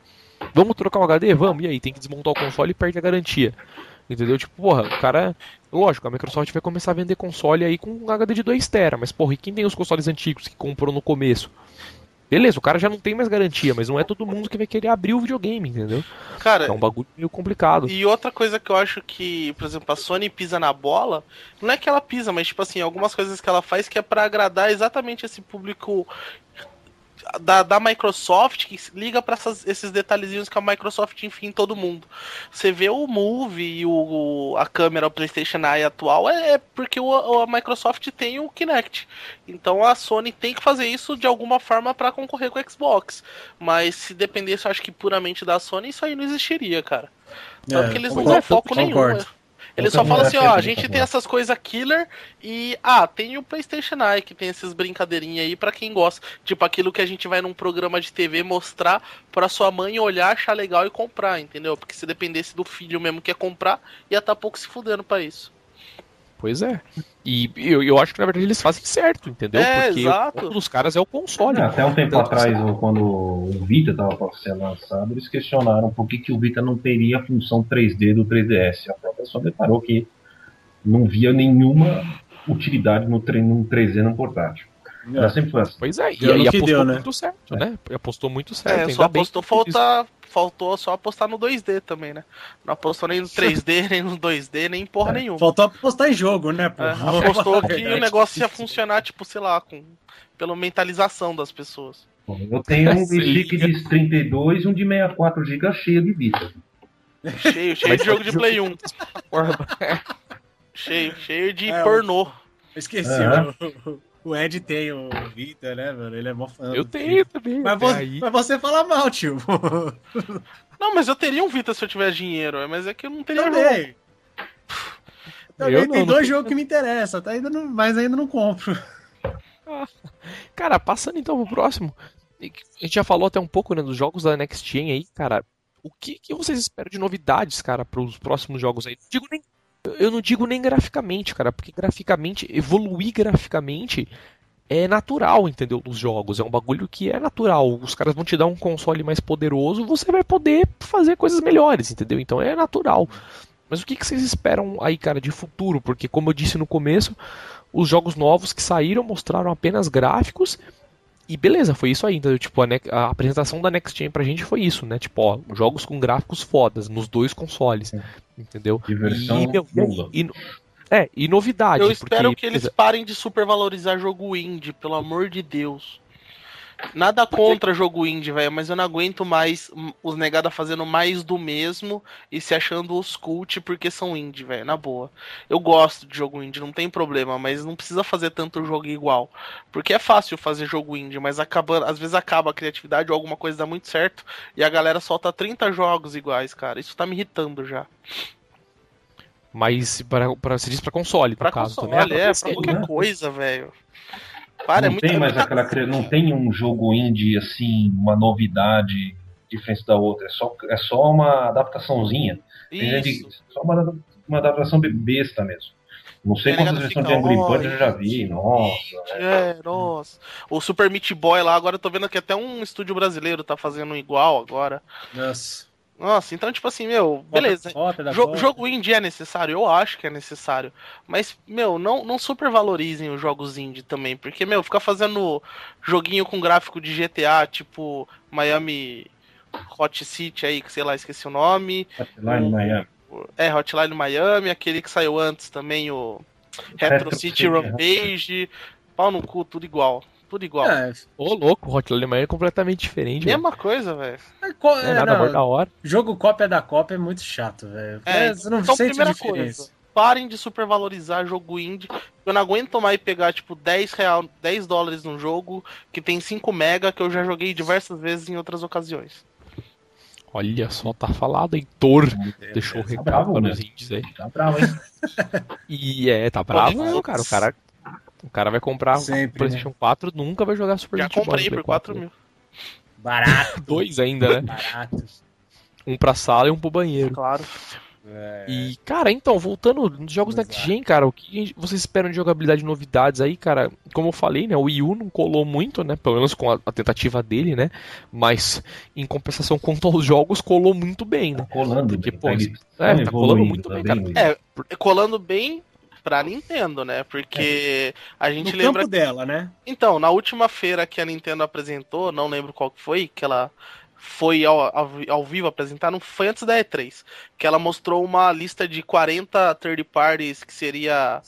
Vamos trocar o HD? Vamos. E aí, tem que desmontar o console e perde a garantia. Entendeu? Tipo, porra, o cara. Lógico, a Microsoft vai começar a vender console aí com um HD de 2 TB, mas porra, e quem tem os consoles antigos que comprou no começo? Beleza, o cara já não tem mais garantia, mas não é todo mundo que vai querer abrir o videogame, entendeu? Cara, é um bagulho meio complicado. E outra coisa que eu acho que, por exemplo, a Sony pisa na bola, não é que ela pisa, mas tipo assim, algumas coisas que ela faz que é para agradar exatamente esse público da, da Microsoft que liga para esses detalhezinhos que a Microsoft enfim todo mundo. Você vê o Move e o, a câmera o PlayStation Eye atual é, é porque o, a Microsoft tem o Kinect. Então a Sony tem que fazer isso de alguma forma para concorrer com o Xbox. Mas se dependesse, eu acho que puramente da Sony, isso aí não existiria, cara. Tanto é, que eles não dão foco nenhum. Ele só fala assim, ó, a gente tem essas coisas killer e ah, tem o PlayStation Eye que tem essas brincadeirinhas aí para quem gosta, tipo aquilo que a gente vai num programa de TV mostrar para sua mãe olhar, achar legal e comprar, entendeu? Porque se dependesse do filho mesmo que ia comprar, ia estar tá pouco se fudendo para isso. Pois é. E eu, eu acho que na verdade eles fazem certo, entendeu? É, Porque exato. um dos caras é o console. É, até um tempo então, atrás, assim, quando o Vita estava para ser lançado, eles questionaram por que, que o Vita não teria a função 3D do 3DS. A própria só declarou que não via nenhuma utilidade no, no 3D no portátil. É. foi assim. Pois é, e, e apostou deu, né? muito certo, é. né? Apostou muito certo. É, só apostou, falta, faltou só apostar no 2D também, né? Não apostou nem no 3D, nem no 2D, nem porra é. nenhuma. Faltou apostar em jogo, né? É, apostou que o negócio ia funcionar, tipo, sei lá, com, pela mentalização das pessoas. Eu tenho um stick de 32 e um de 64 GB cheio de Vita. Cheio, cheio de jogo de Play 1. cheio, cheio de é, pornô. Esqueci, uhum. O Ed tem o Vita, né, mano? Ele é mó fã. Eu tenho também. Mas, vo aí. mas você fala mal, tio. Não, mas eu teria um Vita se eu tivesse dinheiro, mas é que eu não teria Também. Também eu tem não, dois não... jogos que me interessam, tá? ainda não, mas ainda não compro. Cara, passando então pro próximo. A gente já falou até um pouco né, dos jogos da Next Gen aí, cara. O que, que vocês esperam de novidades, cara, para os próximos jogos aí? Digo nem eu não digo nem graficamente, cara, porque graficamente, evoluir graficamente é natural, entendeu? Dos jogos. É um bagulho que é natural. Os caras vão te dar um console mais poderoso, você vai poder fazer coisas melhores, entendeu? Então é natural. Mas o que, que vocês esperam aí, cara, de futuro? Porque, como eu disse no começo, os jogos novos que saíram mostraram apenas gráficos e beleza, foi isso aí. Então, tipo, a, a, apresentação da Next Gen pra gente foi isso, né? Tipo, ó, jogos com gráficos fodas nos dois consoles. É. Entendeu? Diversão e, meu, e, e, é, e novidade. Eu espero porque, que eles parem de supervalorizar jogo indie, pelo amor de Deus. Nada contra jogo indie, velho, mas eu não aguento mais os negados fazendo mais do mesmo e se achando os cult porque são indie, velho, na boa. Eu gosto de jogo indie, não tem problema, mas não precisa fazer tanto jogo igual. Porque é fácil fazer jogo indie, mas acaba, às vezes acaba a criatividade ou alguma coisa dá muito certo e a galera solta 30 jogos iguais, cara. Isso tá me irritando já. Mas para, para, se diz pra console, no pra caso console, também. É, pra qualquer né? coisa, velho. Para, não é tem mais aquela não tem um jogo indie assim, uma novidade diferente da outra. É só, é só uma adaptaçãozinha. Gente, só uma, uma adaptação besta mesmo. Não sei quantas versões de Angry Birds eu já vi, nossa. É, nossa. O Super Meat Boy lá, agora eu tô vendo que até um estúdio brasileiro tá fazendo igual agora. Nossa. Nossa, então, tipo assim, meu, beleza. jogo, jogo indie é necessário? Eu acho que é necessário. Mas, meu, não, não supervalorizem os jogos indie também. Porque, meu, ficar fazendo joguinho com gráfico de GTA, tipo Miami Hot City aí, que sei lá, esqueci o nome. Hotline o, Miami. É, Hotline Miami, aquele que saiu antes também, o Retro, Retro City, City Rampage. Pau no cu, tudo igual. Tudo igual. É. Ô, louco, Hotline Miami é completamente diferente. Mesma véio. coisa, velho. É, co... é, nada não, da hora. Jogo cópia da cópia é muito chato, velho. É, você não então, sente primeira diferença. Coisa, parem de supervalorizar jogo indie. Eu não aguento mais pegar, tipo, 10, real, 10 dólares num jogo que tem 5 mega que eu já joguei diversas vezes em outras ocasiões. Olha só, tá falado, Heitor. É, Deixou o tá recado bravo, para né? os indies aí. Tá bravo, hein? e é, tá bravo, né, cara. O cara o cara vai comprar o PlayStation né? 4, nunca vai jogar Super Já comprei por 4 mil. Barato. Dois ainda, né? Barato. Um pra sala e um pro banheiro. Claro. É. E, cara, então, voltando nos jogos Exato. Next Gen, cara, o que vocês esperam de jogabilidade e novidades aí, cara? Como eu falei, né, o Wii U não colou muito, né, pelo menos com a, a tentativa dele, né, mas em compensação quanto aos jogos, colou muito bem, né? Tá colando Porque, bem, pô, tá, é, tá colando muito bem, cara. É, colando bem pra Nintendo, né? Porque é. a gente no lembra. Campo dela, né? Então, na última feira que a Nintendo apresentou, não lembro qual que foi, que ela foi ao, ao, ao, vivo apresentar, não foi antes da E3, que ela mostrou uma lista de 40 third parties que seria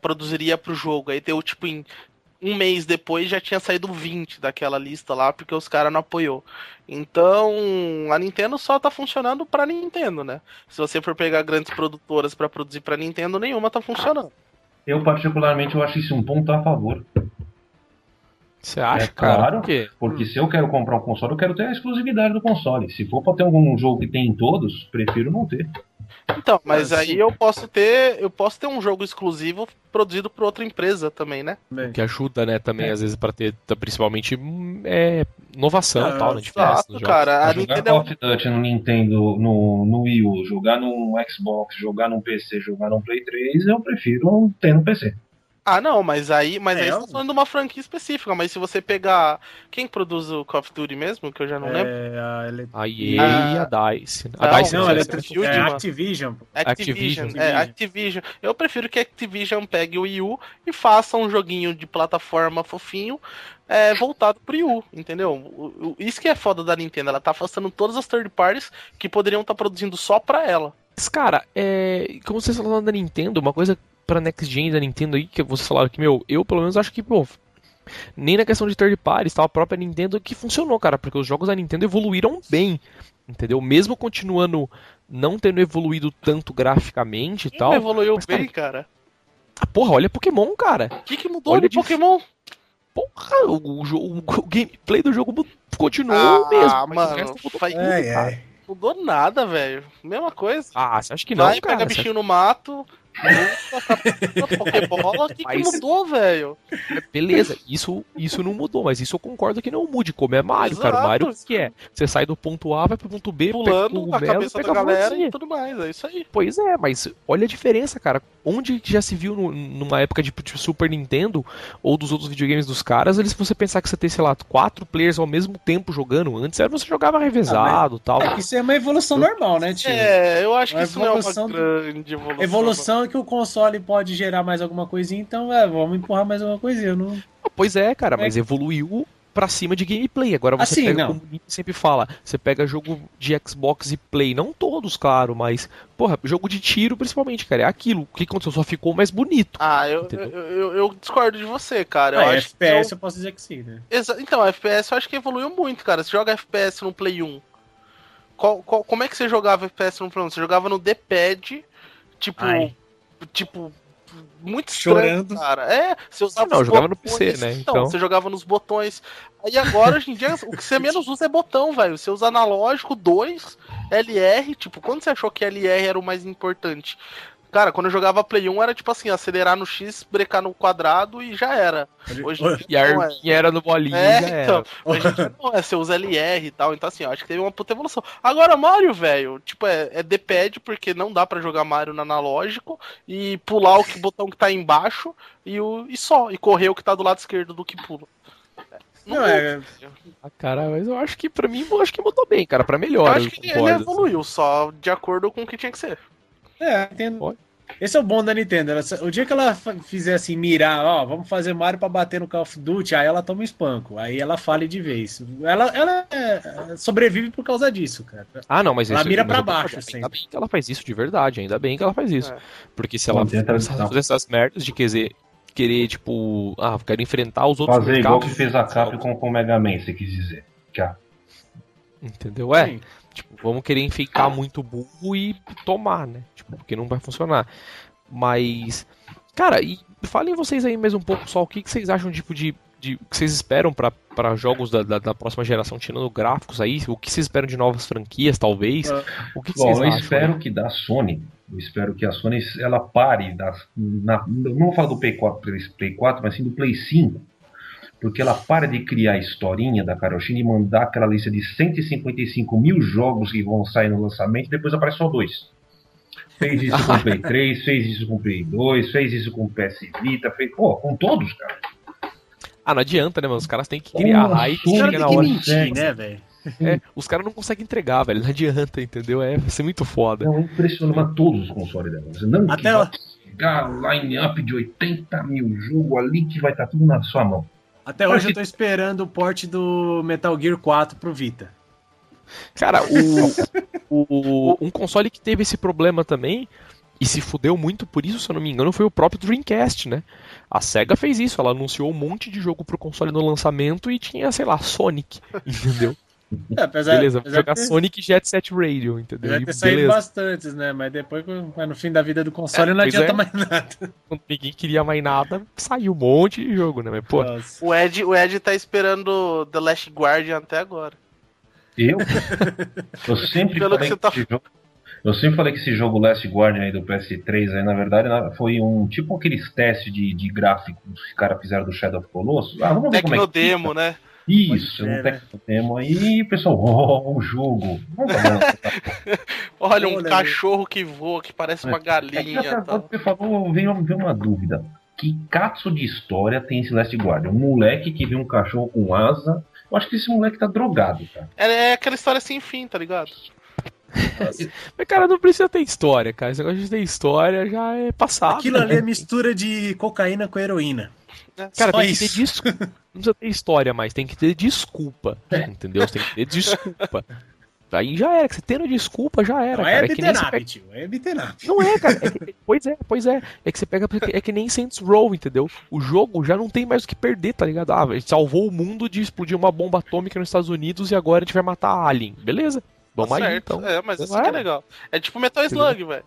produziria pro jogo. Aí deu tipo em um mês depois já tinha saído 20 daquela lista lá, porque os caras não apoiou. Então, a Nintendo só tá funcionando pra Nintendo, né? Se você for pegar grandes produtoras para produzir pra Nintendo, nenhuma tá funcionando. Eu, particularmente, eu acho isso um ponto a favor. Você acha, é, cara? Claro, Por quê? porque se eu quero comprar um console, eu quero ter a exclusividade do console. Se for pra ter algum jogo que tem em todos, prefiro não ter. Então, mas aí eu posso ter. Eu posso ter um jogo exclusivo produzido por outra empresa também, né? Que ajuda, né, também, é. às vezes, pra ter principalmente é, inovação e tal, né? Exato, cara. A jogar Nintendo... Call of Duty no Nintendo, no, no Wii U, jogar no Xbox, jogar no PC, jogar no Play 3, eu prefiro ter no PC. Ah, não, mas aí, mas é, aí você tá falando de uma franquia específica, mas se você pegar. Quem produz o Call of Duty mesmo, que eu já não é, lembro? A, ele... a EA e a DICE. A não, DICE não, não é, é Activision. Activision. Activision. É, Activision. Eu prefiro que a Activision pegue o Wii U e faça um joguinho de plataforma fofinho é, voltado pro Wii U, entendeu? Isso que é foda da Nintendo, ela tá afastando todas as third parties que poderiam estar tá produzindo só pra ela. Mas, cara, é... como vocês falaram da Nintendo, uma coisa pra Next Gen da Nintendo aí, que vocês falaram que, meu, eu pelo menos acho que, pô, nem na questão de third parties, tal, a própria Nintendo que funcionou, cara, porque os jogos da Nintendo evoluíram bem, entendeu? Mesmo continuando não tendo evoluído tanto graficamente e tal. evoluiu mas, bem, cara. cara. Ah, porra, olha Pokémon, cara. O que, que mudou olha de Pokémon? Porra, o, o, o, gameplay do jogo continuou ah, mesmo. Ah, mano, faz... é, é. Mudou nada, velho. Mesma coisa. Ah, você acha que não, Vai, cara? pega bichinho no mato, Pokébola, o que, mas... que mudou, velho? Beleza, isso, isso não mudou, mas isso eu concordo que não mude, como é Mario, Exato. cara. Mario o que é? Você sai do ponto A, vai pro ponto B, pulando a cabeça da galera e tudo mais, é isso aí. Pois é, mas olha a diferença, cara. Onde já se viu no, numa época de, de, Super Nintendo ou dos outros videogames dos caras, eles você pensar que você tem, sei lá, quatro players ao mesmo tempo jogando. Antes era você jogava revezado, ah, tal. É, isso é uma evolução normal, né, tio? É, eu acho que isso não é uma grande evolução. Evolução que o console pode gerar mais alguma coisinha, então é, vamos empurrar mais alguma coisinha. Não... Ah, pois é, cara, é. mas evoluiu pra cima de gameplay. Agora você assim, pega, não. como o sempre fala, você pega jogo de Xbox e Play, não todos, claro, mas, porra, jogo de tiro principalmente, cara, é aquilo. O que aconteceu? Só ficou mais bonito. Ah, eu, eu, eu, eu, discordo de você, cara. Eu ah, acho FPS eu... eu posso dizer que sim, né? Exa... Então, FPS eu acho que evoluiu muito, cara. Você joga FPS no Play 1. Qual, qual, como é que você jogava FPS no Play 1? Você jogava no D-pad, tipo. Ai tipo, muito estranho, Chorando. cara. É, você usava não, jogava no PC, né? Então, então, você jogava nos botões. Aí agora, hoje em dia, o que você menos usa é botão, velho. Você usa analógico, 2, LR, tipo, quando você achou que LR era o mais importante? Cara, quando eu jogava Play 1 era tipo assim, acelerar no X, brecar no quadrado e já era. Hoje e a é. era no bolinho é, já então, Hoje não é, você usa LR e tal, então assim, eu acho que teve uma puta evolução. Agora Mario, velho, tipo, é, é D-pad porque não dá para jogar Mario no analógico e pular o que, botão que tá embaixo e, o, e só, e correr o que tá do lado esquerdo do que pula. Não, não é. Ah, cara, mas eu acho que pra mim, eu acho que mudou bem, cara, pra melhor. Eu acho que ele evoluiu só de acordo com o que tinha que ser. É, entendo. Esse é o bom da Nintendo. Ela, o dia que ela fizer assim, mirar, ó, vamos fazer Mario pra bater no Call of Duty, aí ela toma um espanco. Aí ela fale de vez. Ela, ela é, sobrevive por causa disso, cara. Ah, não, mas ela isso, mira pra baixo, assim. Ainda bem que ela faz isso de verdade, ainda bem que ela faz isso. É. Porque se ela fazer essas merdas de querer, querer, tipo, ah, quero enfrentar os outros. Fazer igual que fez a Capcom com o Mega Man, você quis dizer. Já. Entendeu? É. Sim. Vamos querer enfeitar muito burro e tomar, né? Tipo, porque não vai funcionar. Mas, cara, e falem vocês aí mais um pouco só o que, que vocês acham tipo de, de que vocês esperam para jogos da, da, da, próxima geração, tirando gráficos aí, o que vocês esperam de novas franquias, talvez? O que, que Bom, vocês eu acham, espero que da Sony, eu espero que a Sony ela pare das, na, não vou falar do Play 4, Play 4, mas sim do Play 5 porque ela para de criar a historinha da Karoshina e mandar aquela lista de 155 mil jogos que vão sair no lançamento e depois aparece só dois. Fez isso com o Play 3, fez isso com o Play 2, fez isso com o PS Vita, fez. Pô, com todos, cara. Ah, não adianta, né, mano? Os caras têm que criar Pô, hype e chega na hora. Mentir, né, velho? É, os caras não conseguem entregar, velho. Não adianta, entendeu? É, vai ser muito foda. Não, impressiona todos os consoles dela. Você não Até ela... pegar line-up de 80 mil jogos ali que vai estar tá tudo na sua mão. Até hoje eu tô esperando o port do Metal Gear 4 pro Vita. Cara, o, o, um console que teve esse problema também e se fudeu muito por isso, se eu não me engano, foi o próprio Dreamcast, né? A SEGA fez isso, ela anunciou um monte de jogo pro console no lançamento e tinha, sei lá, Sonic, entendeu? É, apesar, beleza, apesar jogar ter... Sonic Jet Set Radio, entendeu? Deve ter saído bastantes, né? Mas depois, no fim da vida do console, é, não adianta é. mais nada. Quando ninguém queria mais nada, saiu um monte de jogo, né? Mas, pô. O Ed, o Ed tá esperando The Last Guardian até agora. Eu? Eu sempre Pelo que você tá... Eu sempre falei que esse jogo Last Guardian aí do PS3 aí, na verdade, foi um tipo aqueles testes de, de gráficos que os caras fizeram do Shadow of Colossus. Ah, vamos ver como é que demo, né? Isso, um né? demo aí, pessoal, oh, o jogo. Olha, um Olha cachorro aí. que voa, que parece uma é. galinha. É, tá. Você falou, veio, veio uma dúvida. Que caço de história tem esse Last Guardian? Um moleque que viu um cachorro com asa. Eu acho que esse moleque tá drogado, cara. É, é aquela história sem fim, tá ligado? Mas, cara, não precisa ter história, cara. Esse negócio de ter história já é passado. Aquilo ali é mistura de cocaína com heroína. É, cara, Só tem isso. que ter desculpa. Não precisa ter história mais, tem que ter desculpa. Entendeu? Você tem que ter desculpa. Aí já era, que você tendo desculpa já era. Não cara. é beaten pega... tio. É beaten Não é, cara. É que... pois é, pois é. É que você pega. É que nem Saints Row, entendeu? O jogo já não tem mais o que perder, tá ligado? Ah, a gente salvou o mundo de explodir uma bomba atômica nos Estados Unidos e agora a gente vai matar a Alien. Beleza. Vamos tá aí, então. É, mas isso é legal. É tipo Metal Slug, velho.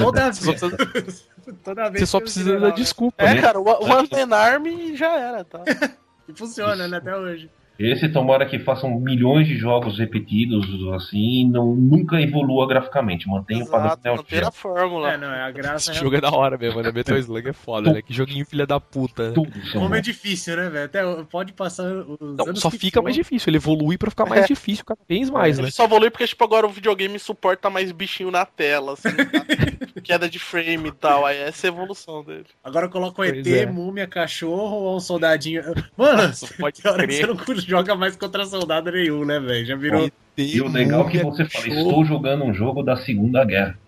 Toda vez. Toda vez você só precisa da desculpa. É, né? cara, o One Man Army já era, tá? e funciona, né, até hoje. Esse tomara que façam milhões de jogos repetidos, assim, e não, nunca evolua graficamente. Mantenha o padrão manter a fórmula. É, não, é a graça. Esse é... jogo é da hora mesmo, né? Metal Slug é foda, né? Que joguinho filha da puta. Tudo, Como é difícil, né, velho? Até pode passar os não, só fica for. mais difícil, ele evolui pra ficar mais é. difícil cada vez mais, ele né? só evolui porque, tipo, agora o videogame suporta mais bichinho na tela, assim, tá? queda de frame e tal. Aí essa é a evolução dele. Agora coloca o ET, é. múmia, cachorro ou um soldadinho. Mano, Nossa, pode que hora que você não joga mais contra soldado nenhum, né, velho? Já virou. E o legal é que você fala, estou jogando um jogo da Segunda Guerra.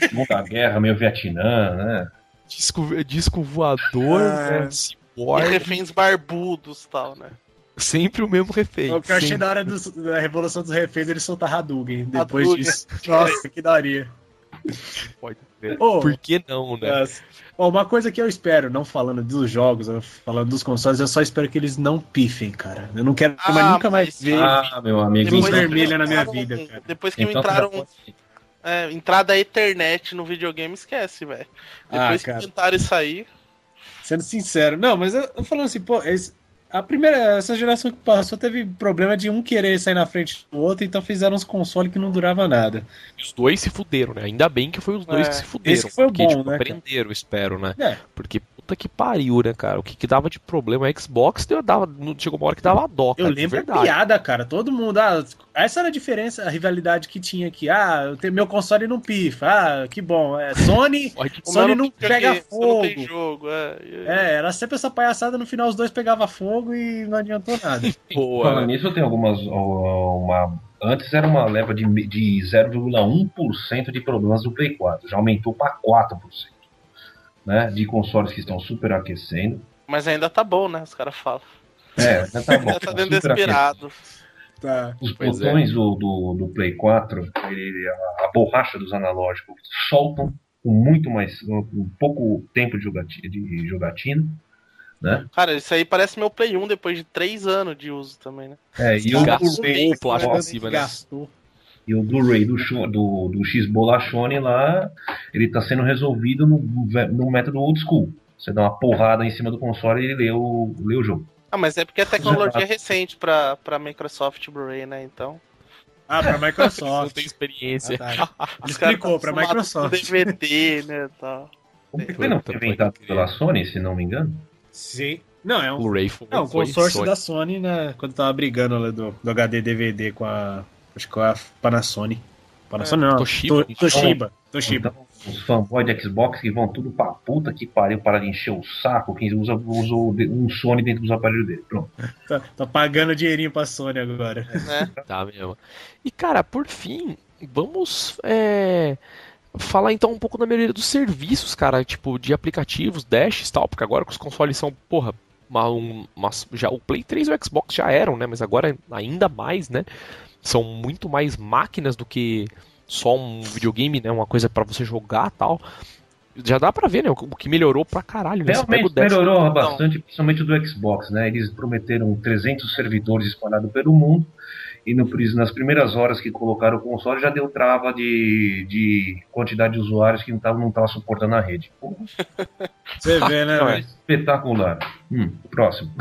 Segunda Guerra, meio Vietnã, né? Disco, disco voador, ah, né? E reféns barbudos e tal, né? Sempre o mesmo refém. O que eu achei da hora do, da Revolução dos Reféns ele soltar Hadouken depois Hadouken. disso. Nossa, que daria. Pode ser. Oh, Por que não, né? Oh, uma coisa que eu espero, não falando dos jogos, falando dos consoles, eu só espero que eles não pifem, cara. Eu não quero ah, mais, nunca mais ver ah, meu amigo, luz vermelha na minha vida, cara. Depois que então, entraram. É, entrada internet no videogame, esquece, velho. Ah, depois ah, que tentaram isso aí. Sendo sincero, não, mas eu, eu falando assim, pô, esse, a primeira, essa geração que passou teve problema de um querer sair na frente do outro, então fizeram uns consoles que não durava nada. Os dois se fuderam, né? Ainda bem que foi os dois é, que se fuderam. Esse foi porque, bom, tipo, né? Aprenderam, espero, né? É. Porque puta que pariu, né, cara? O que, que dava de problema? A Xbox deu, dava, chegou uma hora que dava dó. Cara, Eu lembro a piada, cara. Todo mundo. Ah, essa era a diferença, a rivalidade que tinha aqui. Ah, meu console não pifa. Ah, que bom. É, Sony, Sony não pega fogo. Não jogo, é. é, era sempre essa palhaçada. No final, os dois pegavam fogo e não adiantou nada. Boa. Falando nisso, tem algumas. Uma, antes era uma leva de, de 0,1% de problemas do Play 4. Já aumentou para 4% né, de consoles que estão superaquecendo. Mas ainda tá bom, né? Os caras falam. É, ainda tá bom. tá dando desesperado. Tá. Os pois é. botões é. do, do, do, Play 4, ele, a, a, borracha dos analógicos soltam com muito mais. com pouco tempo de jogatina. De jogatina né? Cara, isso aí parece meu Play 1 depois de 3 anos de uso também, né? É, e o gastou o plástico acima, né? Gastou. E o Blu-ray do, do, do X-Bolachone lá, ele está sendo resolvido no, no método old school. Você dá uma porrada em cima do console e ele lê o, lê o jogo. Ah, mas é porque a tecnologia é recente para Microsoft Blu-ray, né? Então. Ah, para Microsoft. Não tem experiência. Ah, tá. Explicou para Microsoft. DVD, né? Tal. O Blu-ray não foi inventado pela Sony, se não me engano? Sim. Não, é um. Blu-ray foi, não, o consórcio Sony. da Sony, né? Quando tava brigando lá do, do HD DVD com a Acho que é a Panasonic. Panasonic é, não, Toshiba. To, Toshiba. Toshiba. Então, os fanboys de Xbox que vão tudo pra puta que pariu para de encher o saco. Quem usa, usa um Sony dentro dos aparelhos dele. Pronto. Tá, tá pagando dinheirinho pra Sony agora. É. tá mesmo. E cara, por fim, vamos. É falar então um pouco da melhoria dos serviços, cara, tipo de aplicativos, dashes e tal, porque agora que os consoles são, porra, uma, uma, já o Play 3 e o Xbox já eram, né, mas agora ainda mais, né? São muito mais máquinas do que só um videogame, né? Uma coisa para você jogar tal. Já dá pra ver, né? O que melhorou pra caralho. Né? Realmente melhorou bastante, principalmente do Xbox, né? Eles prometeram 300 servidores espalhados pelo mundo e no, nas primeiras horas que colocaram o console já deu trava de, de quantidade de usuários que não estavam não tava suportando a rede. Você vê, né? É espetacular. Hum, próximo.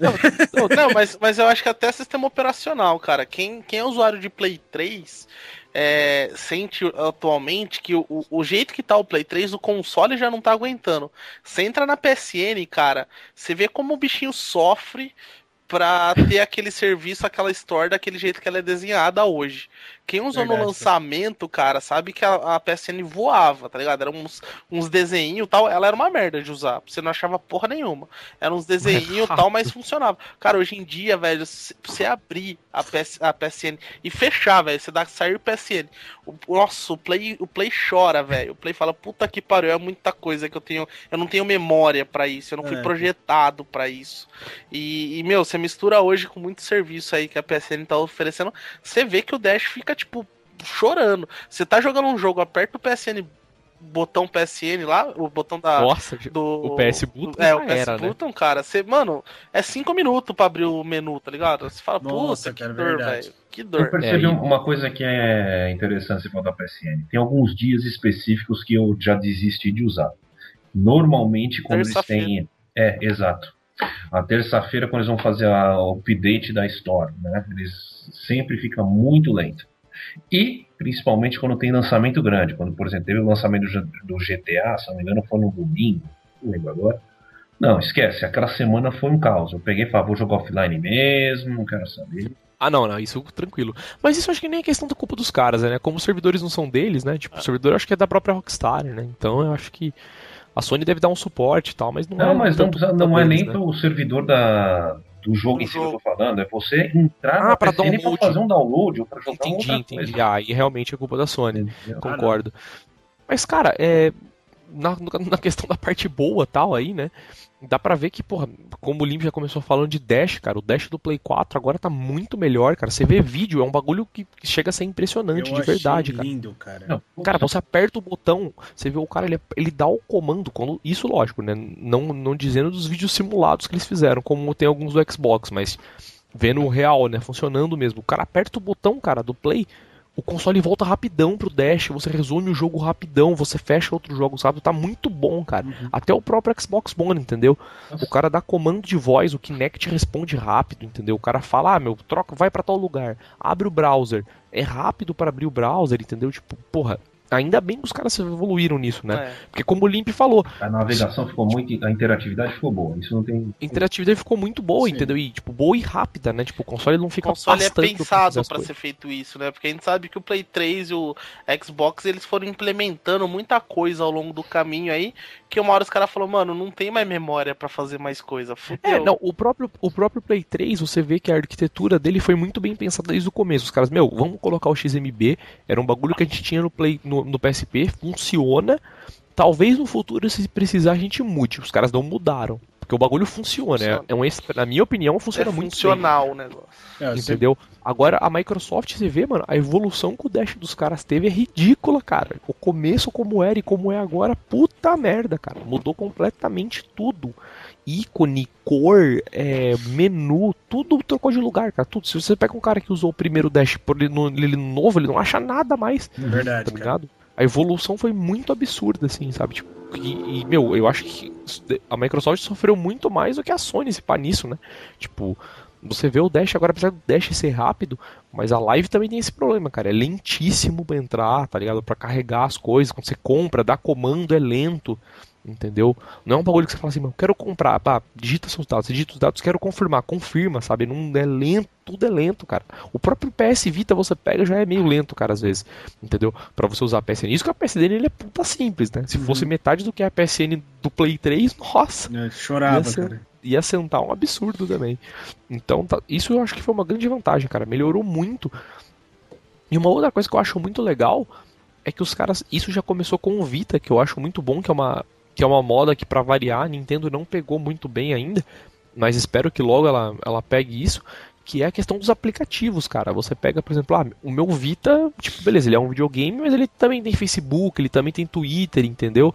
Não, não, mas, mas eu acho que até sistema operacional, cara. Quem, quem é usuário de Play 3 é, sente atualmente que o, o, jeito que tá o Play 3, o console já não tá aguentando. Você entra na PSN, cara, você vê como o bichinho sofre pra ter aquele serviço, aquela store daquele jeito que ela é desenhada hoje. Quem usou Verdade, no lançamento, cara, sabe que a, a, PSN voava, tá ligado? Eram uns, uns desenhinhos e tal. Ela era uma merda de usar. Você não achava porra nenhuma. Eram uns desenhinhos e tal, mas funcionava. Cara, hoje em dia, velho, você abrir a, PS, a PSN e fechar, velho, você dá sair PSN. O, nossa, o Play, o Play chora, velho. O Play fala, puta que pariu, é muita coisa que eu tenho. Eu não tenho memória para isso, eu não fui é. projetado para isso. E, e, meu, você mistura hoje com muito serviço aí que a PSN tá oferecendo. Você vê que o Dash fica tipo, chorando. Você tá jogando um jogo, aperta o PSN botão PSN lá, o botão da. Nossa, do, o PS Button. É, o PS era, né? Button, né? cara. Você, mano, é 5 minutos pra abrir o menu, tá ligado? Você fala, Nossa, puta, que dor, velho. Que dor. Eu percebi é, uma coisa que é interessante você falar da PSN. Tem alguns dias específicos que eu já desisti de usar. Normalmente, quando eles têm. É, exato. A terça-feira, quando eles vão fazer o update da Store, né? Eles sempre fica muito lento. E, principalmente, quando tem lançamento grande. Quando, por exemplo, teve o lançamento do GTA, se não me engano, foi no domingo, não lembro agora. Não, esquece, aquela semana foi um caos. Eu peguei falei, vou jogar offline mesmo, não quero saber. Ah, não, não, isso tranquilo. Mas isso acho que nem é questão da culpa dos caras, né? Como os servidores não são deles, né? Tipo, o servidor acho que é da própria Rockstar, né? Então eu acho que a Sony deve dar um suporte e tal, mas não, não é. Mas não, não é nem né? pro servidor da, do jogo em si jogo. que eu tô falando, é você entrar ah, na pra PSN pra fazer um download ou pra jogar Entendi, entendi. Coisa. Ah, e realmente é culpa da Sony, concordo. Mas, cara, é, na, na questão da parte boa tal aí, né? dá pra ver que, porra, como o Limp já começou falando de Dash, cara, o Dash do Play 4 agora tá muito melhor, cara. Você vê vídeo, é um bagulho que chega a ser impressionante, Eu de verdade, cara. lindo, cara. Não, cara, você aperta o botão, você vê o cara, ele, ele dá o comando, quando, isso lógico, né? Não, não dizendo dos vídeos simulados que eles fizeram, como tem alguns do Xbox, mas vendo o real, né? Funcionando mesmo. O cara aperta o botão, cara, do Play, o console volta rapidão pro dash, você resume o jogo rapidão, você fecha outro jogo, sabe? Tá muito bom, cara. Uhum. Até o próprio Xbox One, entendeu? Nossa. O cara dá comando de voz, o Kinect responde rápido, entendeu? O cara fala, ah, meu, troca, vai para tal lugar, abre o browser. É rápido para abrir o browser, entendeu? Tipo, porra, Ainda bem que os caras evoluíram nisso, né? É. Porque como o Limp falou. A navegação ficou muito. A interatividade ficou boa. Isso não tem. A interatividade ficou muito boa, Sim. entendeu? E, tipo, boa e rápida, né? Tipo, o console não fica O console é pensado para ser feito isso, né? Porque a gente sabe que o Play 3 e o Xbox eles foram implementando muita coisa ao longo do caminho aí. Que uma hora os caras falaram, mano, não tem mais memória para fazer mais coisa. Fudeu. É, não, o próprio, o próprio Play 3, você vê que a arquitetura dele foi muito bem pensada desde o começo. Os caras, meu, vamos colocar o XMB. Era um bagulho que a gente tinha no, Play, no, no PSP funciona. Talvez no futuro, se precisar, a gente mude. Os caras não mudaram. Porque o bagulho funciona. funciona. É, é um, na minha opinião, funciona é muito funcional bem. o negócio. É, entendeu? Agora, a Microsoft, você vê, mano, a evolução que o Dash dos caras teve é ridícula, cara. O começo como era e como é agora, puta merda, cara. Mudou completamente tudo. Ícone, cor, é, menu, tudo trocou de lugar, cara. Tudo. Se você pega um cara que usou o primeiro Dash por ele, no, ele novo, ele não acha nada mais. Verdade, tá ligado? Cara a evolução foi muito absurda, assim, sabe? Tipo, e, e, meu, eu acho que a Microsoft sofreu muito mais do que a Sony se pá nisso, né? Tipo, você vê o Dash agora, apesar do Dash ser rápido, mas a live também tem esse problema, cara. É lentíssimo pra entrar, tá ligado? Pra carregar as coisas. Quando você compra, dá comando, é lento. Entendeu? Não é um bagulho que você fala assim, meu, quero comprar, pá, digita seus dados, digita os dados, quero confirmar, confirma, sabe? Não é lento, tudo é lento, cara. O próprio PS Vita você pega já é meio lento, cara, às vezes. Entendeu? Para você usar a PSN. Isso que a PSN ele é puta simples, né? Se uhum. fosse metade do que a PSN do Play 3, nossa. É, chorava, ia ser, cara. Ia sentar um absurdo também. Então, tá, isso eu acho que foi uma grande vantagem, cara. Melhorou muito. E uma outra coisa que eu acho muito legal é que os caras. Isso já começou com o Vita, que eu acho muito bom, que é uma que é uma moda que para variar a Nintendo não pegou muito bem ainda, mas espero que logo ela, ela pegue isso, que é a questão dos aplicativos, cara. Você pega, por exemplo, ah, o meu Vita, tipo, beleza, ele é um videogame, mas ele também tem Facebook, ele também tem Twitter, entendeu?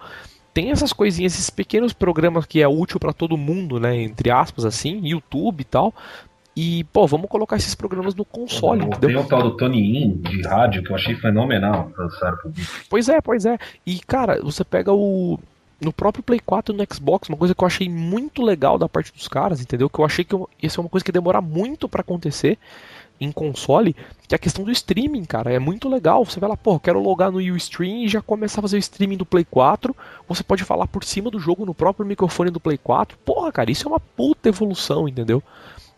Tem essas coisinhas, esses pequenos programas que é útil para todo mundo, né, entre aspas assim, YouTube e tal. E, pô, vamos colocar esses programas no console, Tem entendeu? O tal do Tony In de rádio que eu achei fenomenal pro Pois é, pois é. E, cara, você pega o no próprio Play 4 e no Xbox, uma coisa que eu achei muito legal da parte dos caras, entendeu? Que eu achei que ia ser uma coisa que ia demorar muito para acontecer. em console, que é a questão do streaming, cara. É muito legal. Você vai lá, pô, quero logar no Ustream e já começar a fazer o streaming do Play 4. Você pode falar por cima do jogo no próprio microfone do Play 4. Porra, cara, isso é uma puta evolução, entendeu?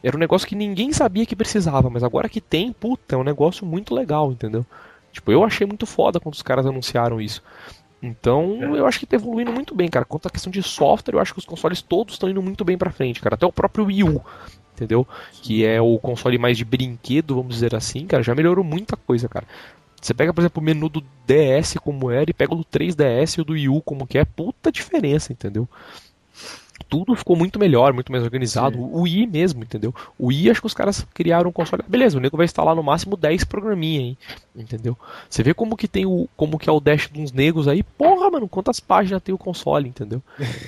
Era um negócio que ninguém sabia que precisava, mas agora que tem, puta, é um negócio muito legal, entendeu? Tipo, eu achei muito foda quando os caras anunciaram isso. Então, eu acho que tá evoluindo muito bem, cara. Quanto à questão de software, eu acho que os consoles todos estão indo muito bem pra frente, cara. Até o próprio Wii U, entendeu? Que é o console mais de brinquedo, vamos dizer assim, cara, já melhorou muita coisa, cara. Você pega, por exemplo, o menu do DS como era e pega o do 3DS e o do Wii U como que é, puta diferença, entendeu? Tudo ficou muito melhor, muito mais organizado. Sim. O Wii mesmo, entendeu? O Wii, acho que os caras criaram um console. Beleza, o nego vai instalar no máximo 10 programinha, hein? Entendeu? Você vê como que tem o. como que é o dash de uns negros aí, porra, mano, quantas páginas tem o console, entendeu?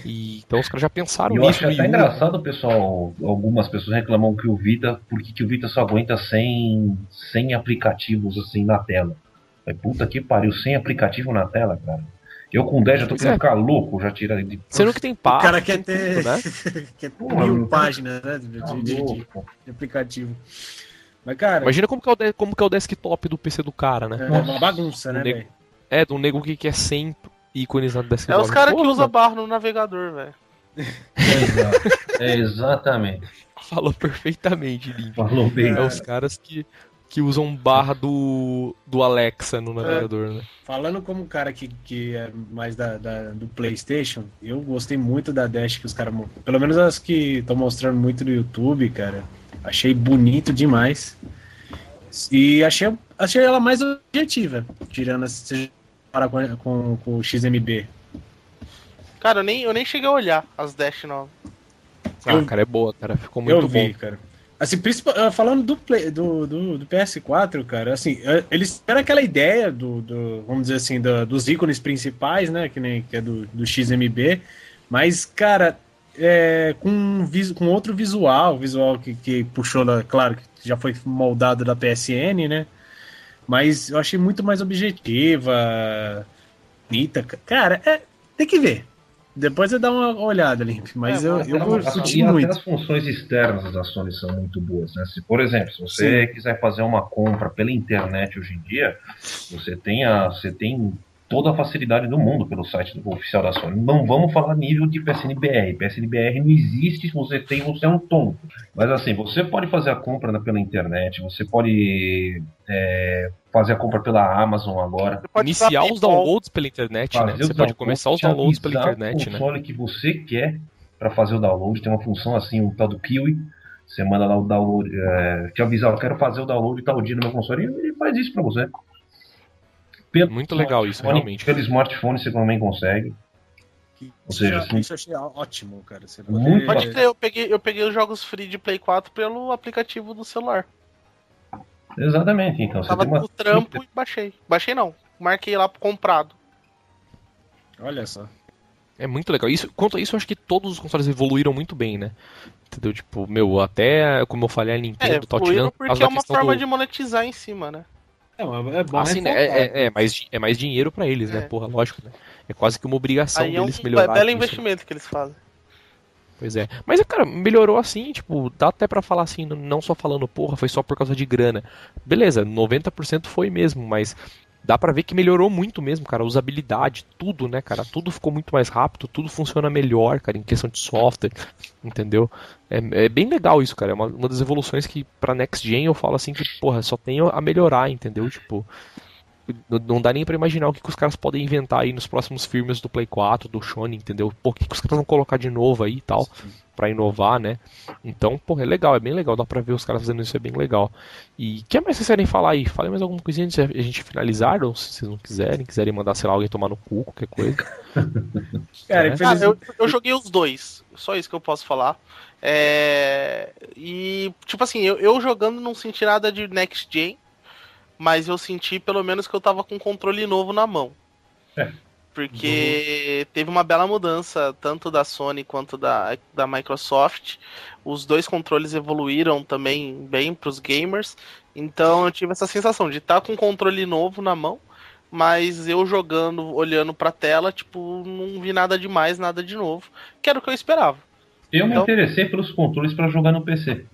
E, então os caras já pensaram eu nisso. Eu acho até engraçado, pessoal. Algumas pessoas reclamam que o Vita. Porque que o Vita só aguenta sem, sem aplicativos assim na tela. Puta que pariu, sem aplicativo na tela, cara. Eu com 10 já tô querendo é. ficar louco, já tira de. Sendo que tem página. O cara quer ter, né? quer ter mil páginas né, de, tá de, de, de, aplicativo. Mas, cara. Imagina como que, é o, como que é o desktop do PC do cara, né? É uma bagunça, né, velho? É, do nego que quer sempre ícones no desktop. É os caras que usam barra no navegador, velho. É, exatamente. Falou perfeitamente, Link. Falou bem. É os caras que que usam barra do, do Alexa no navegador, é, né? Falando como cara que, que é mais da, da, do PlayStation, eu gostei muito da Dash que os caras. Pelo menos as que estão mostrando muito no YouTube, cara. Achei bonito demais. E achei, achei ela mais objetiva, tirando se para com, com, com o XMB. Cara, eu nem, eu nem cheguei a olhar as Dash novas. Ah, eu, cara, é boa, cara. Ficou muito eu vi, bom. cara. Assim, ah, falando do, play, do, do, do, PS4, cara, assim, ah, eles tiveram aquela ideia do, do vamos dizer assim, do, dos ícones principais, né, que, nem, que é do, do XMB, mas, cara, é, com, com outro visual, visual que, que puxou, da, claro, que já foi moldado da PSN, né, mas eu achei muito mais objetiva, bonita, cara, é, tem que ver, depois você dá uma olhada, Limp, mas é, eu, eu curti muito. as funções externas da Sony são muito boas, né? Se, por exemplo, se você Sim. quiser fazer uma compra pela internet hoje em dia, você tem, a, você tem toda a facilidade do mundo pelo site oficial da Sony. Não vamos falar nível de PSNBR. PSNBR não existe, se você tem, você é um tonto. Mas assim, você pode fazer a compra pela internet, você pode é, fazer a compra pela Amazon agora. Iniciar os downloads pela internet, né? Você pode começar os downloads pela internet, né? O console que você quer para fazer o download, tem uma função assim, um tal do Kiwi. Você manda lá o download, é, te avisar, eu quero fazer o download tal dia no meu console, e ele faz isso para você. Pelo Muito legal isso, realmente. Pelo smartphone você também consegue. Ou seja, assim, isso eu achei ótimo, cara. Você pode... pode crer, eu peguei, eu peguei os jogos free de Play 4 pelo aplicativo do celular. Exatamente, então. Tava no uma... trampo e baixei. Baixei não, marquei lá comprado. Olha só. É muito legal. Isso, quanto a isso, eu acho que todos os consoles evoluíram muito bem, né? Entendeu? Tipo, meu, até como eu falei, a Nintendo é, tá tirando. Porque é uma forma do... de monetizar em cima, né? É, é bom assim, né? é, é, é, mais, é mais dinheiro para eles, né? É. Porra, lógico, né? É quase que uma obrigação Aí deles é um melhorar. É belo investimento que eles fazem. Pois é. Mas, cara, melhorou assim, tipo, dá até para falar assim, não só falando, porra, foi só por causa de grana. Beleza, 90% foi mesmo, mas dá para ver que melhorou muito mesmo, cara. Usabilidade, tudo, né, cara? Tudo ficou muito mais rápido, tudo funciona melhor, cara, em questão de software, entendeu? É, é bem legal isso, cara. É uma, uma das evoluções que pra Next Gen eu falo assim que, porra, só tem a melhorar, entendeu? Tipo, não dá nem para imaginar o que, que, os caras podem inventar aí nos próximos filmes do Play 4, do Sony, entendeu? Pô, o que, que os caras vão colocar de novo aí e tal, para inovar, né? Então, pô, é legal, é bem legal, dá pra ver os caras fazendo isso, é bem legal. E o que mais vocês querem falar aí? Falem mais alguma coisinha antes de a gente finalizar, ou se vocês não quiserem, quiserem mandar, sei lá, alguém tomar no cu, qualquer coisa. Cara, é. ah, eu, eu joguei os dois, só isso que eu posso falar. É... E, tipo assim, eu, eu jogando não senti nada de Next Gen, mas eu senti pelo menos que eu tava com um controle novo na mão. É. Porque uhum. teve uma bela mudança, tanto da Sony quanto da, da Microsoft. Os dois controles evoluíram também bem para os gamers. Então eu tive essa sensação de estar tá com um controle novo na mão, mas eu jogando, olhando para a tela, tipo, não vi nada demais, nada de novo. Que era o que eu esperava. Eu então... me interessei pelos controles para jogar no PC.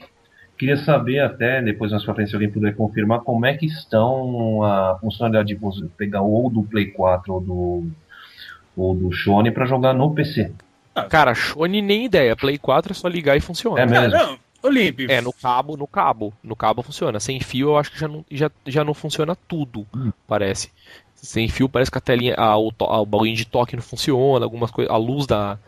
Queria saber até, depois mais pra frente, se alguém puder confirmar, como é que estão a funcionalidade de pegar ou do Play 4 ou do, ou do Shone para jogar no PC. Cara, Shone nem ideia. Play 4 é só ligar e funciona. É mesmo? Não, Olímpio. É, no cabo, no cabo. No cabo funciona. Sem fio eu acho que já não, já, já não funciona tudo, hum. parece. Sem fio parece que a telinha, a, o, a, o bagulho de toque não funciona, algumas coisas, a luz da,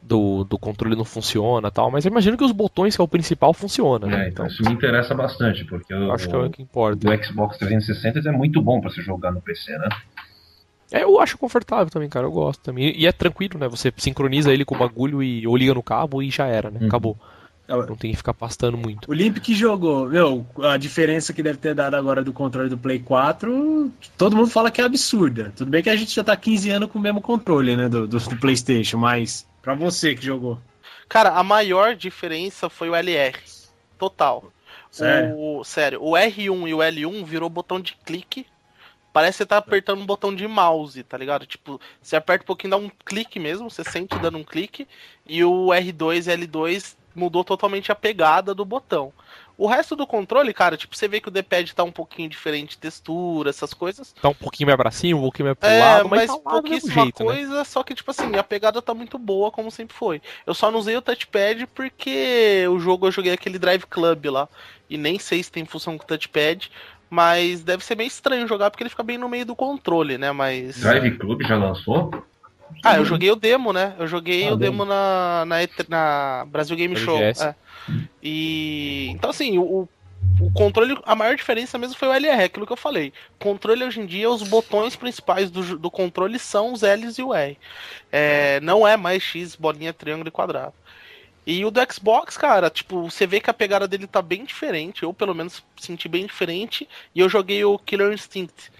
do, do controle não funciona tal, mas eu imagino que os botões, que é o principal, funciona, né? É, então, isso me interessa bastante, porque o, acho que é o que importa. o Xbox 360 é muito bom para se jogar no PC, né? É, eu acho confortável também, cara, eu gosto também. E é tranquilo, né? Você sincroniza ele com o bagulho e ou liga no cabo e já era, né? Uhum. Acabou. Não tem que ficar pastando muito. O Limp que jogou, meu, a diferença que deve ter dado agora do controle do Play 4, todo mundo fala que é absurda. Tudo bem que a gente já tá 15 anos com o mesmo controle, né, do, do, do PlayStation, mas pra você que jogou. Cara, a maior diferença foi o LR. Total. Sério? O, sério, o R1 e o L1 virou botão de clique. Parece que você tá apertando um botão de mouse, tá ligado? Tipo, você aperta um pouquinho, dá um clique mesmo, você sente dando um clique. E o R2 e L2 mudou totalmente a pegada do botão. O resto do controle, cara, tipo, você vê que o D-pad tá um pouquinho diferente de textura, essas coisas. Tá um pouquinho mais pra cima, um pouquinho mais pro é, lado, mas, mas tá pouquíssima jeito, né? coisa, né? só que, tipo assim, a pegada tá muito boa, como sempre foi. Eu só não usei o touchpad porque o jogo eu joguei aquele Drive Club lá. E nem sei se tem função com touchpad, mas deve ser meio estranho jogar porque ele fica bem no meio do controle, né? Mas. Drive Club já lançou? Ah, eu joguei o demo, né? Eu joguei ah, o demo na, na, na, Brasil Game Show. É. E. Então, assim, o, o controle, a maior diferença mesmo foi o LR, aquilo que eu falei. Controle hoje em dia, os botões principais do, do controle são os L's e o R. É, não é mais X, bolinha, triângulo e quadrado. E o do Xbox, cara, tipo, você vê que a pegada dele tá bem diferente. Eu, pelo menos, senti bem diferente. E eu joguei o Killer Instinct.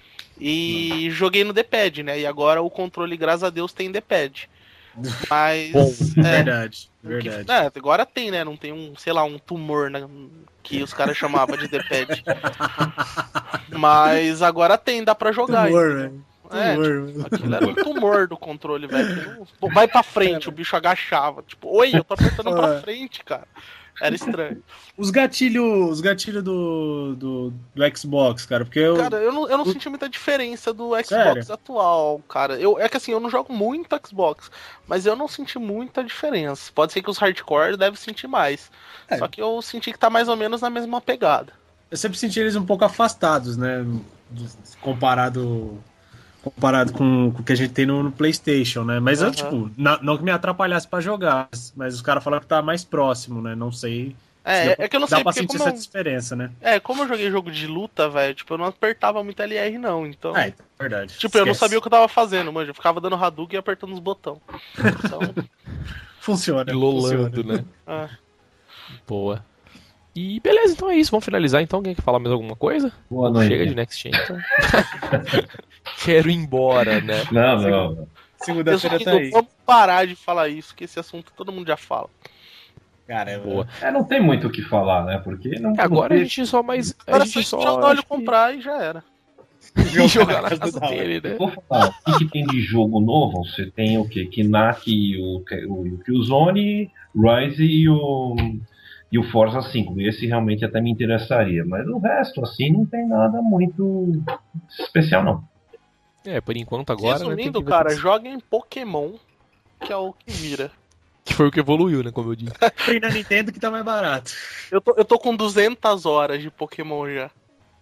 E joguei no D-pad, né? E agora o controle, graças a Deus, tem D-pad. Mas. Bom, é, verdade, verdade. Que, é, agora tem, né? Não tem um, sei lá, um tumor né, que os caras chamavam de D-pad. Mas agora tem, dá pra jogar. Tumor, velho. É, tipo, aquilo era um tumor do controle, velho. Vai pra frente, o bicho agachava. Tipo, oi, eu tô apertando pra frente, cara. Era estranho. Os gatilhos, os gatilhos do, do, do, Xbox, cara, porque eu. Cara, eu não, eu não o... senti muita diferença do Xbox Sério? atual, cara. Eu, é que assim, eu não jogo muito Xbox, mas eu não senti muita diferença. Pode ser que os hardcore devem sentir mais. É. Só que eu senti que tá mais ou menos na mesma pegada. Eu sempre senti eles um pouco afastados, né? Comparado comparado com, com o que a gente tem no, no PlayStation, né? Mas uhum. eu, tipo, não, não que me atrapalhasse para jogar, mas os caras falaram que tá mais próximo, né? Não sei. É, é que eu não dá sei pra sentir essa eu... diferença, né? É, como eu joguei jogo de luta, velho, tipo, eu não apertava muito LR, não, então. É, verdade. Tipo, Esquece. eu não sabia o que eu tava fazendo, mano. Eu ficava dando Hadouken e apertando os botões. Então. funciona. Lolando, né? É. Boa. E beleza, então é isso. Vamos finalizar então. Alguém quer falar mais alguma coisa? Boa noite. Chega de Next Gen, então. Quero ir embora, né? Não, não. Segunda-feira tá aí. Vamos parar de falar isso, que esse assunto todo mundo já fala. Cara, é boa. É, não tem muito o que falar, né? Porque não. Agora não a gente só mais. A gente só jogar olho comprar e já era. E jogar na casa dele, né? Vou falar, o que, tem de jogo novo? Você tem o que? Knack, o, o, o Killzone, Rise e o e o Forza 5. Esse realmente até me interessaria. Mas o resto, assim, não tem nada muito especial, não. É, por enquanto agora. Né, Resumindo, né, cara, joga em Pokémon, que é o que vira. Que foi o que evoluiu, né, como eu disse. Foi na Nintendo que tá mais barato. Eu tô, eu tô com 200 horas de Pokémon já.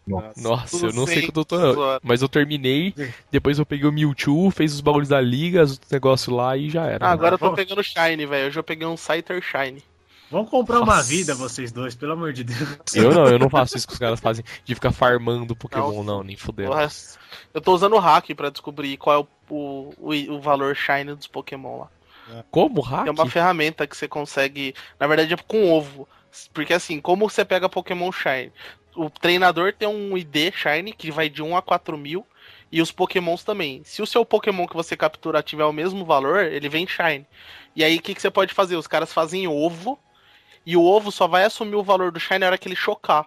Nossa, Nossa eu não sei que eu tô, mas eu terminei, depois eu peguei o Mewtwo, fez os bagulhos da liga, os negócios lá e já era. Ah, agora eu tô pegando Shine, velho. Eu já peguei um Scyther Shine. Vamos comprar Nossa. uma vida, vocês dois, pelo amor de Deus. Eu não, eu não faço isso que os caras fazem, de ficar farmando Pokémon, não, não nem fudendo. Eu tô usando o hack pra descobrir qual é o, o, o valor Shine dos Pokémon lá. Como hack? É uma ferramenta que você consegue, na verdade é com ovo. Porque assim, como você pega Pokémon Shine? O treinador tem um ID Shine que vai de 1 a 4 mil. E os Pokémons também. Se o seu Pokémon que você captura tiver o mesmo valor, ele vem Shine. E aí o que, que você pode fazer? Os caras fazem ovo e o ovo só vai assumir o valor do Shine na hora que ele chocar.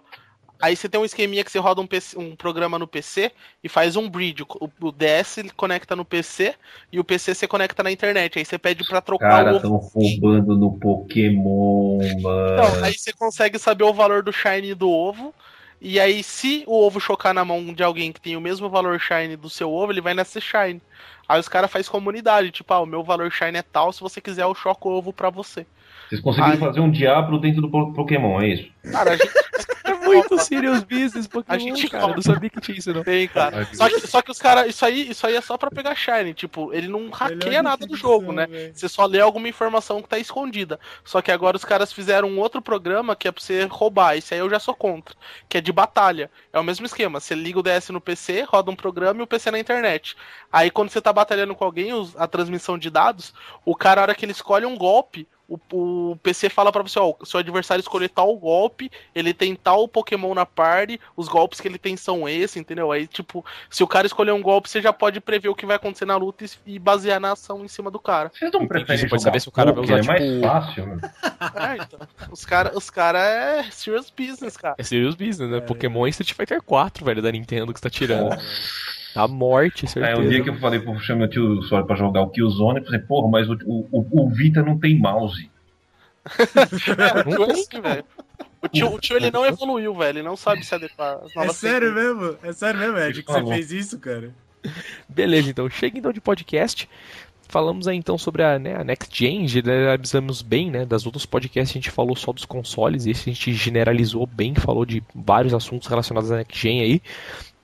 Aí você tem um esqueminha que você roda um, PC, um programa no PC e faz um bridge. O, o DS conecta no PC e o PC você conecta na internet. Aí você pede pra trocar Cara, o. Cara, roubando no Pokémon, mano. Então, aí você consegue saber o valor do Shine do ovo. E aí, se o ovo chocar na mão de alguém que tem o mesmo valor Shine do seu ovo, ele vai nascer Shine. Aí os caras fazem comunidade, tipo, ah, o meu valor Shine é tal, se você quiser eu choco o ovo pra você. Vocês conseguiram Aí... fazer um diabo dentro do Pokémon, é isso? Cara, a gente. É muito serious business, Pokémon, a gente cara. Eu não sabia que tinha isso, não. Tem, cara. Só que, só que os caras. Isso aí, isso aí é só pra pegar Shine. Tipo, ele não hackeia nada do jogo, né? Véio. Você só lê alguma informação que tá escondida. Só que agora os caras fizeram um outro programa que é pra você roubar. Esse aí eu já sou contra. Que é de batalha. É o mesmo esquema. Você liga o DS no PC, roda um programa e o PC na internet. Aí quando você tá batalhando com alguém, a transmissão de dados, o cara, a hora que ele escolhe um golpe, o, o PC fala para você, ó, seu adversário escolher tal golpe, ele tem tal Pokémon na party, os golpes que ele tem são esse, entendeu? Aí, tipo, se o cara escolher um golpe, você já pode prever o que vai acontecer na luta e, basear na ação em cima do cara. Vocês não preferem pode saber se o cara vai usar, é tipo... mais fácil, mano. É, então. Os caras os cara é serious business, cara. É serious business, né? É. Pokémon e Street Fighter 4, velho, da Nintendo que você tá tirando. A morte, certeza. É, um dia que eu falei pro chamar meu tio Sora pra jogar o Killzone, eu falei, porra, mas o, o, o Vita não tem mouse. é. O tio, o tio ele não evoluiu, velho. Ele não sabe se adequar às novas É sério mesmo? É sério mesmo, Ed, que você fez isso, cara? Beleza, então. Chega então de podcast. Falamos aí então sobre a, né, a Next Gen, generalizamos bem, né? Das outros podcasts a gente falou só dos consoles, esse a gente generalizou bem, falou de vários assuntos relacionados à Next Gen aí.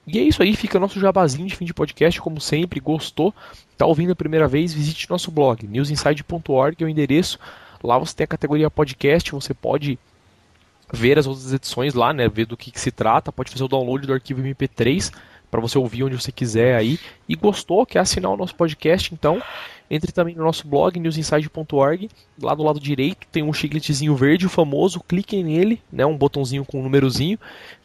E é isso aí, fica nosso jabazinho de fim de podcast, como sempre, gostou? Tá ouvindo a primeira vez? Visite nosso blog, newsinside.org, é o endereço. Lá você tem a categoria podcast, você pode ver as outras edições lá, né, ver do que, que se trata, pode fazer o download do arquivo MP3 para você ouvir onde você quiser aí. E gostou, quer assinar o nosso podcast, então entre também no nosso blog, newsinside.org. Lá do lado direito tem um chicletezinho verde, o famoso. Cliquem nele, né, um botãozinho com um númerozinho.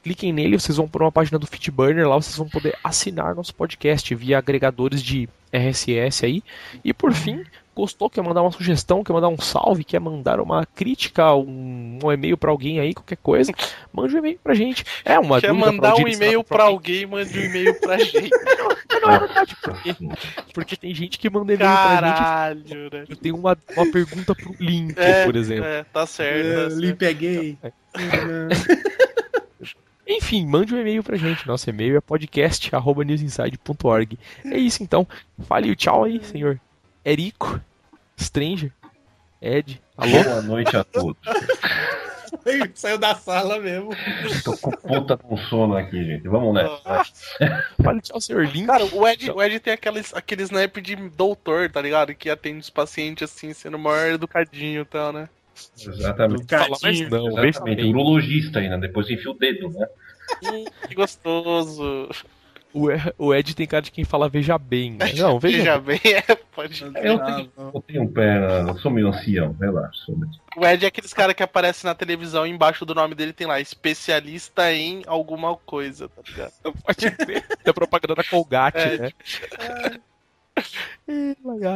Cliquem nele, vocês vão para uma página do Fitburner. Lá vocês vão poder assinar nosso podcast via agregadores de RSS aí. E por fim, gostou, quer mandar uma sugestão, quer mandar um salve, quer mandar uma crítica, um, um e-mail para alguém aí, qualquer coisa, mande um e-mail pra gente. É uma Quer mandar um e-mail para alguém, mande um e-mail pra gente. não, é verdade, porque, porque tem gente que manda e-mail pra gente. Né? Eu tenho uma, uma pergunta pro Link, é, por exemplo. É, tá certo. É, tá Link é gay. Enfim, mande um e-mail pra gente. Nosso e-mail é podcast.newsinside.org. É isso então. Fale o tchau aí, senhor. Erico, Stranger, Ed. Alô? Boa noite a todos. Saiu da sala mesmo. Tô com puta com sono aqui, gente. Vamos nessa. Fale tchau, senhor Link. Cara, o Ed, o Ed tem aqueles, aquele snipe de doutor, tá ligado? Que atende os pacientes assim, sendo maior educadinho e tal, né? Exatamente. Fala não, Exatamente. Urologista ainda, depois enfia o dedo, né? que gostoso. O Ed tem cara de quem fala veja bem. Né? Não, veja, veja bem. é, pode eu, tenho, eu tenho um pé, eu sou meio ancião, relaxa. O Ed é aqueles cara que aparece na televisão embaixo do nome dele tem lá, especialista em alguma coisa, tá ligado? Pode ter. Tem propaganda da Colgate, é, né?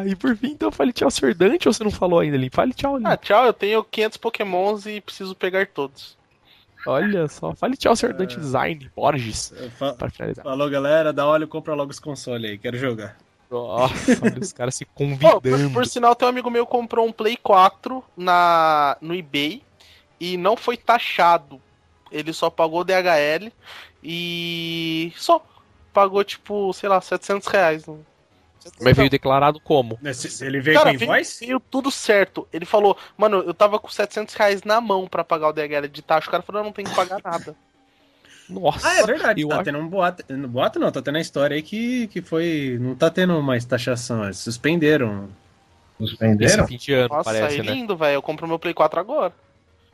e por fim, então fale tchau, Sr. Dante, ou você não falou ainda ali? Fale tchau ali. Ah, tchau, eu tenho 500 pokémons e preciso pegar todos. Olha só, fale tchau, Sr. Dante Design, Borges. Fa pra finalizar. Falou, galera, dá olho, compra logo os consoles aí, quero jogar. Nossa, olha os caras se convidando. Oh, por, por, sinal, teu amigo meu comprou um Play 4 na, no eBay e não foi taxado. Ele só pagou DHL e só pagou tipo, sei lá, 700 reais. Mas veio declarado como? Ele veio Cara, com invoice? Veio, veio tudo certo. Ele falou, mano, eu tava com 700 reais na mão pra pagar o DHL de taxa. O cara falou, eu não tenho que pagar nada. Nossa, ah, é verdade. Eu tá acho... tendo um boato. Boato não, tá tendo a história aí que, que foi. Não tá tendo mais taxação. Eles suspenderam. Suspenderam? Esse 20 anos, Nossa, parece, é lindo, né? velho. Eu compro meu Play 4 agora.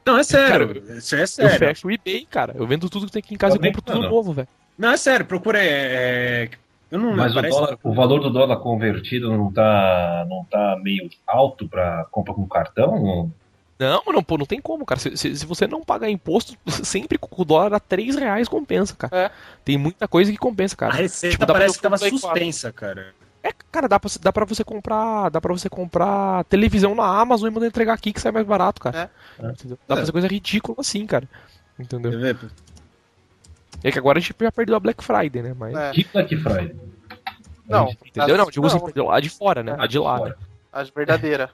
Não, é sério. Cara, isso é sério. Eu fecho o eBay, cara. Eu vendo tudo que tem aqui em casa e compro tudo novo, velho. Não, é sério. Procura. É, eu não Mas o, dólar, o, valor do dólar convertido não tá, não tá meio alto para compra com cartão? Não, não, pô, não tem como, cara. Se, se, se, você não pagar imposto, sempre com o dólar a 3 reais compensa, cara. É. Tem muita coisa que compensa, cara. A receita tipo, parece que tava suspensa, cara. É, cara, dá pra, dá pra você comprar. Dá pra você comprar televisão na Amazon e mandar entregar aqui que sai mais barato, cara. É. Dá pra fazer coisa ridícula assim, cara. Entendeu? É que agora a gente já perdeu a Black Friday, né? Mas... É. Que Black Friday? Não. Entendeu? Não, digo assim, perdeu lá de fora, né? É, a de lá. Né? As verdadeiras.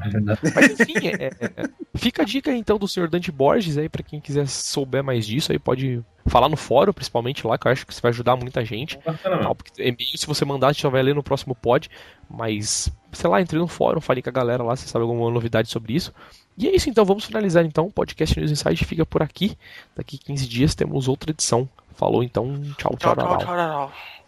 Mas enfim, é, é, é, fica a dica então do senhor Dante Borges aí para quem quiser souber mais disso aí pode falar no fórum, principalmente lá, que eu acho que isso vai ajudar muita gente. Não, porque e-mail, se você mandar, a gente já vai ler no próximo pod, mas sei lá, entre no fórum, fale com a galera lá, se sabe alguma novidade sobre isso. E é isso então, vamos finalizar então. O podcast News Insight fica por aqui. Daqui 15 dias temos outra edição. Falou então, tchau, tchau, tchau. tchau, tchau, tchau.